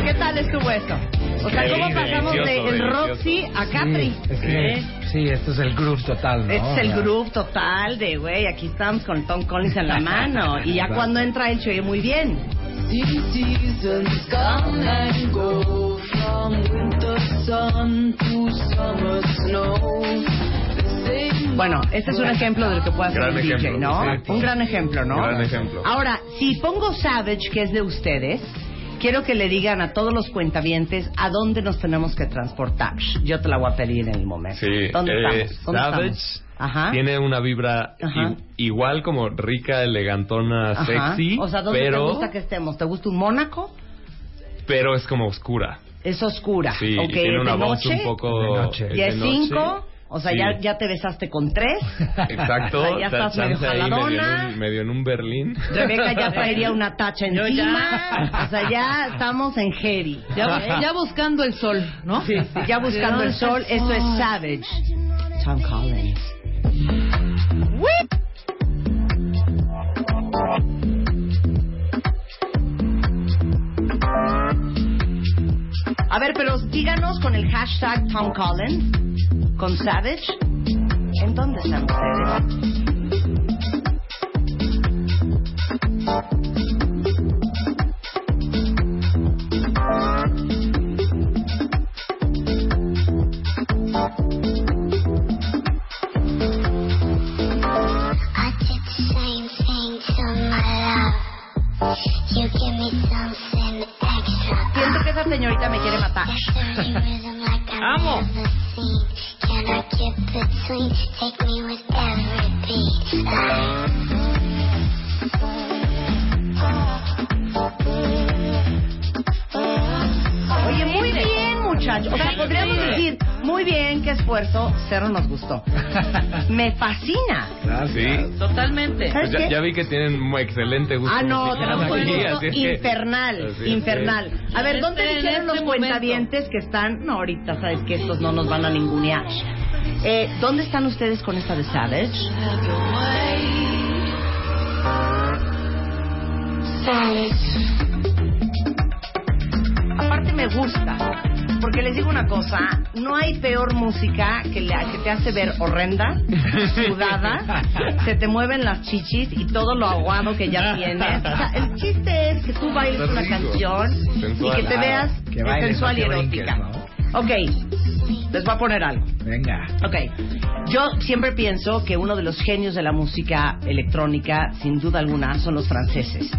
¿Qué tal estuvo eso? O sea, ¿cómo pasamos de el. Roxy a Capri? Sí, es que, sí, esto es el groove total, ¿no? Este es el groove total de, güey, aquí estamos con Tom Collins en la *laughs* mano. Y ya cuando entra él se oye muy bien. Bueno, este es un ejemplo de lo que puede hacer Gran un DJ, ejemplo, ¿no? exacto. Un gran ejemplo, ¿no? Gran ejemplo. Ahora, si pongo Savage, que es de ustedes, quiero que le digan a todos los cuentavientes a dónde nos tenemos que transportar. Yo te la voy a pedir en el momento. Sí, ¿Dónde eh, estamos? ¿Dónde Savage estamos? Ajá. tiene una vibra Ajá. igual como rica, elegantona, Ajá. sexy, O sea, ¿dónde pero, te gusta que estemos? ¿Te gusta un Mónaco? pero es como oscura. Es oscura. Sí, y ok, tiene ¿es una de voz noche? un poco... De noche. ¿Ya es de noche. cinco? O sea, Sí. ya, ya te besaste con tres. Exacto, O sea, ya estás medio en, un, medio en un Berlín. Rebeca ya traería una tacha encima. ya. O sea, ya estamos en Jerry. Ya, ya buscando el sol, ¿no? Sí, sí, ya buscando el sol. Eso es Savage. Tom Collins. A ver, pero díganos con el hashtag Tom Collins, con Savage, ¿en dónde están ustedes? Totalmente. ¿Sabes Pues ya, vi que tienen muy excelente gusto. Ah, no, tenemos un aquí, gusto que- infernal, infernal. A ver, ¿dónde Este- dijeron los este momento. cuentavientes que están? No, ahorita sabes que estos no nos van a ningunear. Eh, ¿Dónde están ustedes con esta de Savage? Aparte me gusta, porque les digo una cosa, no hay peor música que, la, que te hace ver horrenda, sudada, se te mueven las chichis y todo lo aguado que ya tienes. O sea, el chiste es que tú bailes Está una rico. canción Sensual. y que te veas que bailes, sensual y no que brinques, erótica. Ok, les voy a poner algo. Venga. Ok, yo siempre pienso que uno de los genios de la música electrónica, sin duda alguna, son los franceses.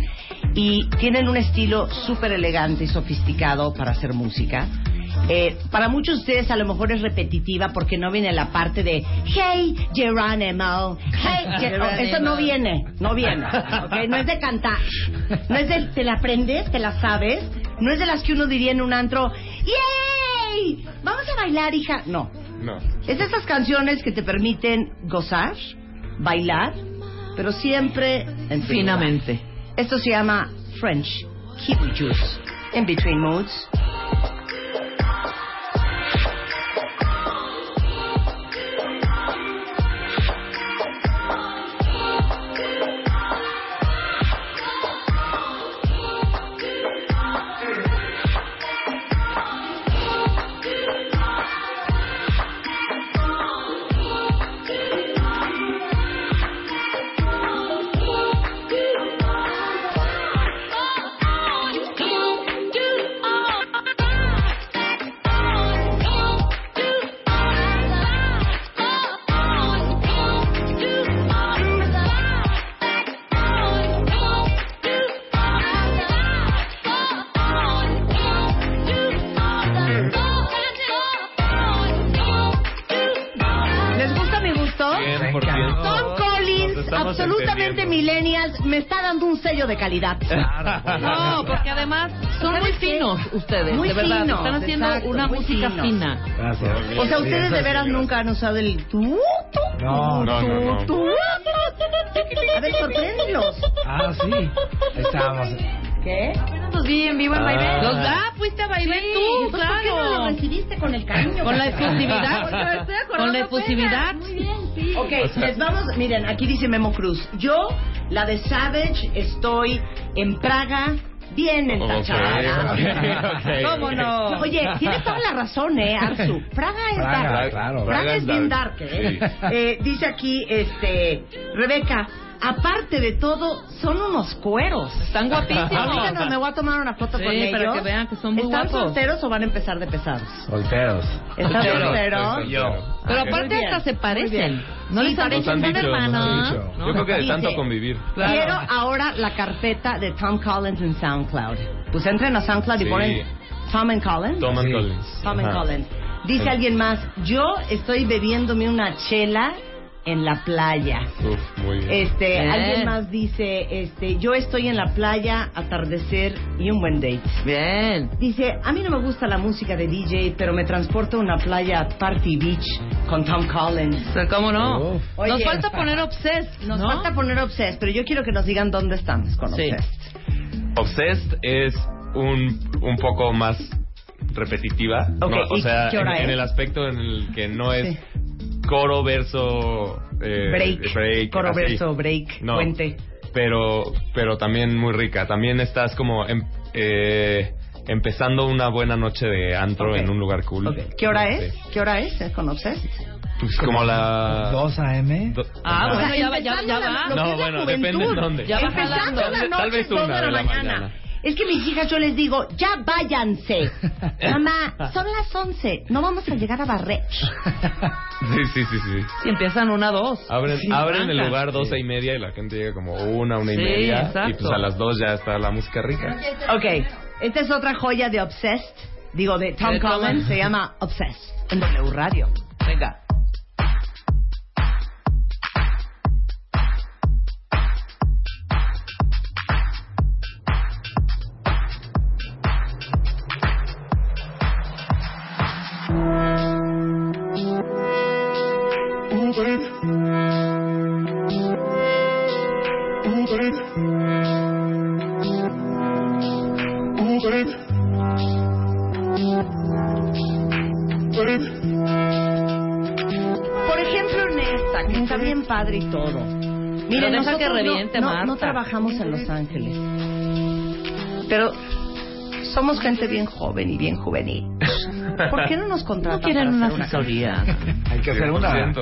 Y tienen un estilo súper elegante y sofisticado para hacer música. Eh, para muchos de ustedes a lo mejor es repetitiva porque no viene la parte de Hey Geronimo, Hey Ge- oh, *laughs* Eso no viene, no viene. No es de cantar, no es de te la aprendes, te la sabes, no es de las que uno diría en un antro ¡Yay! Vamos a bailar, hija. No, No. es de esas canciones que te permiten gozar, bailar, pero siempre en Finamente. Esto se llama French Kiwi Juice. In Between Moods. Millennials, me está dando un sello de calidad. No, porque además son muy finos ustedes, Muy de verdad. finos, Están haciendo exacto, una música finos. fina. Gracias. O sea, ustedes de veras nunca han usado el tú, tú, No, No, no, no. A ver, sorpréndelos. Ah, sí. Estábamos. ¿Qué? Los vi en vivo en Ah. Vaivén. Los da, fuiste a Vaivén Sí, tú, pues, ¿Por qué no lo claro. recibiste con el cariño? Con la *laughs* acordando Con la apenas. efusividad. Muy bien, sí. Ok, les vamos, miren, aquí dice Memo Cruz. Yo, la de Savage, estoy en Praga, bien entachada. Ok, ok, ok. *laughs* ¿Cómo no? Oye, tienes toda la razón, ¿eh, Arzu? Praga es Praga, dark. claro. Praga Praga es es bien dark. dark, ¿eh? Sí. Eh, Dice aquí, este, Rebeca, aparte de todo, son unos cueros. Están *laughs* guapísimos. Ahorita no me voy a tomar una foto Sí, con ellos. para que vean que son muy ¿Están guapos. solteros o van a empezar de pesados? Solteros. ¿Están Solteros. solteros? Yo. Pero aparte hasta se parecen. No Sí, les parecen, son hermanos. Yo creo que de tanto convivir. Claro. Quiero ahora la carpeta de Tom Collins en SoundCloud. Pues entren a SoundCloud y Sí. ponen Tom and Collins. Tom and Sí. Collins. Tom and. Collins. Dice Sí. alguien más, yo estoy bebiéndome una chela en la playa. Uf, muy bien. Este, alguien más dice, este, yo estoy en la playa, atardecer y un buen date. Bien. Dice, a mí no me gusta la música de DJ, pero me transporta a una playa a Party Beach con Tom Collins. ¿Cómo no? Uf. Oye. Nos falta poner Obsessed, Nos ¿no? falta poner Obsessed, pero yo quiero que nos digan dónde estamos con Sí. Obsessed. Obsessed es un, un poco más repetitiva. O ¿y sea, en, el aspecto en el que no es Sí. Coro, verso, eh, Break. break Coro, así. verso, break, No, puente. Pero, pero también muy rica. También estás como em- eh, empezando una buena noche de antro Ok. en un lugar cool. Ok. ¿Qué hora Sí. es? ¿Qué hora es? ¿Es con Obsessed? Pues como la... 2 AM. do- Ah, Ajá. bueno, ya va, ya, ya la- va. No, la bueno, juventud. depende en dónde. Ya va Empezando jalando. la noche, Tal vez una de la, mañana. Es que mis hijas yo les digo, ya váyanse. *laughs* Mamá, son las 11, no vamos a llegar a barrer. *laughs* Sí, sí, sí, sí. Si empiezan una, dos. Abren, Sí, abren el lugar doce y media y la gente llega como una, una y Sí, media. exacto. Y pues a las dos ya está la música rica. Ok, esta es otra joya de Obsessed, digo de Tom De Tom. Collins, se llama Obsessed, en W Radio. Venga. Miren, deja nosotros que no- reviente, no, no, trabajamos en Los Ángeles. Pero somos gente bien joven y bien juvenil. ¿Por qué no nos contratan No quieren para una hacer asesoría. Hay que hacer una. 100%.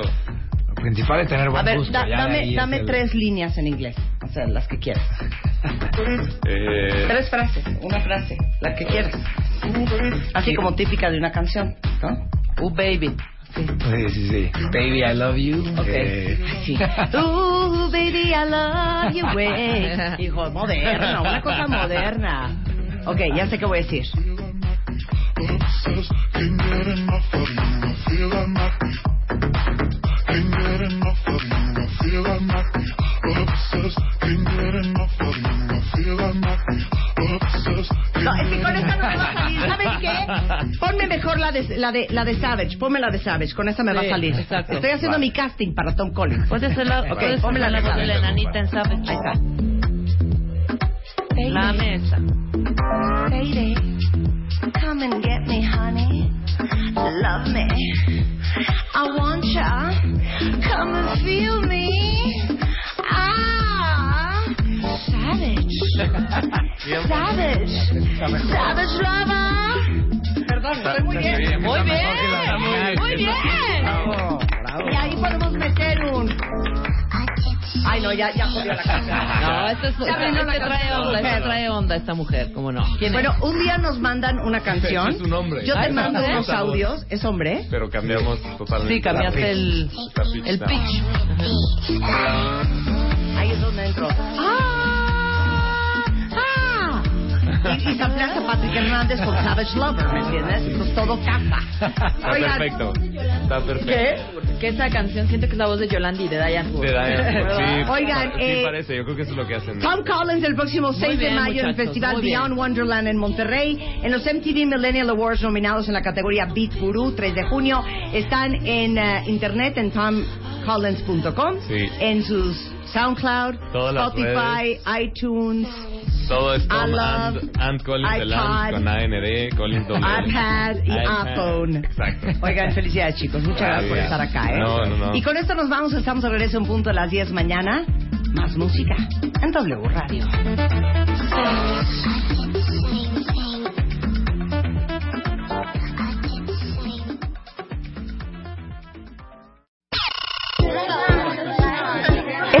Lo principal es tener buen A ver, gusto. da- dame, el- tres líneas en inglés. O sea, las que quieras. Eh, Tres frases, una frase, la que quieras. Así como típica de una canción, ¿no? Uh, baby. Sí, sí, sí. Baby, I love you. Ok. Eh, Sí. Ooh, baby, I love you, güey. *laughs* Hijo, moderna, una cosa moderna. Ok, ya sé qué voy a decir. Mejor la de, la de, la de Savage. Ponme la de Savage. Con esa me va a salir. exacto. Estoy haciendo Vale. mi casting para Tom Collins. Puede ser la, Ok, puede ponme ser la la de la enanita en Savage. Ahí está. La mesa. Baby, come and get me, honey. Love me. I want ya. Come and feel me. Ah, savage. *laughs* Savage. Savage lover. Perdón, estoy muy bien. Muy bien. Muy bien. Y ahí podemos meter un. Ay, no, ya, ya jodió la canción. No, esto es, Ya esta- la esta trae onda, esta trae onda esta mujer, ¿cómo no? ¿Quién es? Bueno, un día nos mandan una canción. Es un hombre. Yo te mando no, unos audios. ¿Es hombre? Pero cambiamos totalmente. Sí, cambiaste el, el pitch. Ahí es donde entro. ¡Ah! Y, y a Patrick Hernández con Savage Lover, ¿me entiendes? Entonces todo casa. Está Oigan, perfecto. Está perfecto. ¿Qué? Que esa canción siento que es la voz de Yolandi de Diane Wood. De Diane. *laughs* Sí, Oigan, sí eh, parece. Yo creo que eso es lo que hacen. Tom Collins el próximo 6 de bien, mayo en el muchachos, Festival. Beyond Wonderland en Monterrey. En los MTV Millennial Awards nominados en la categoría Beat Guru, 3 de junio. Están en eh, internet en tomcollins.com, Sí. en sus SoundCloud, Todas Spotify, iTunes, Todo es Tom and, and Collins iPod, Lance con AND, Collins iPad y iPhone. Exacto. Oigan, felicidades chicos, muchas gracias por estar acá. ¿eh? No, no, no. Y con esto nos vamos, estamos de regreso en punto a las 10 mañana. Más música en W Radio.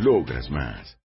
Logras más.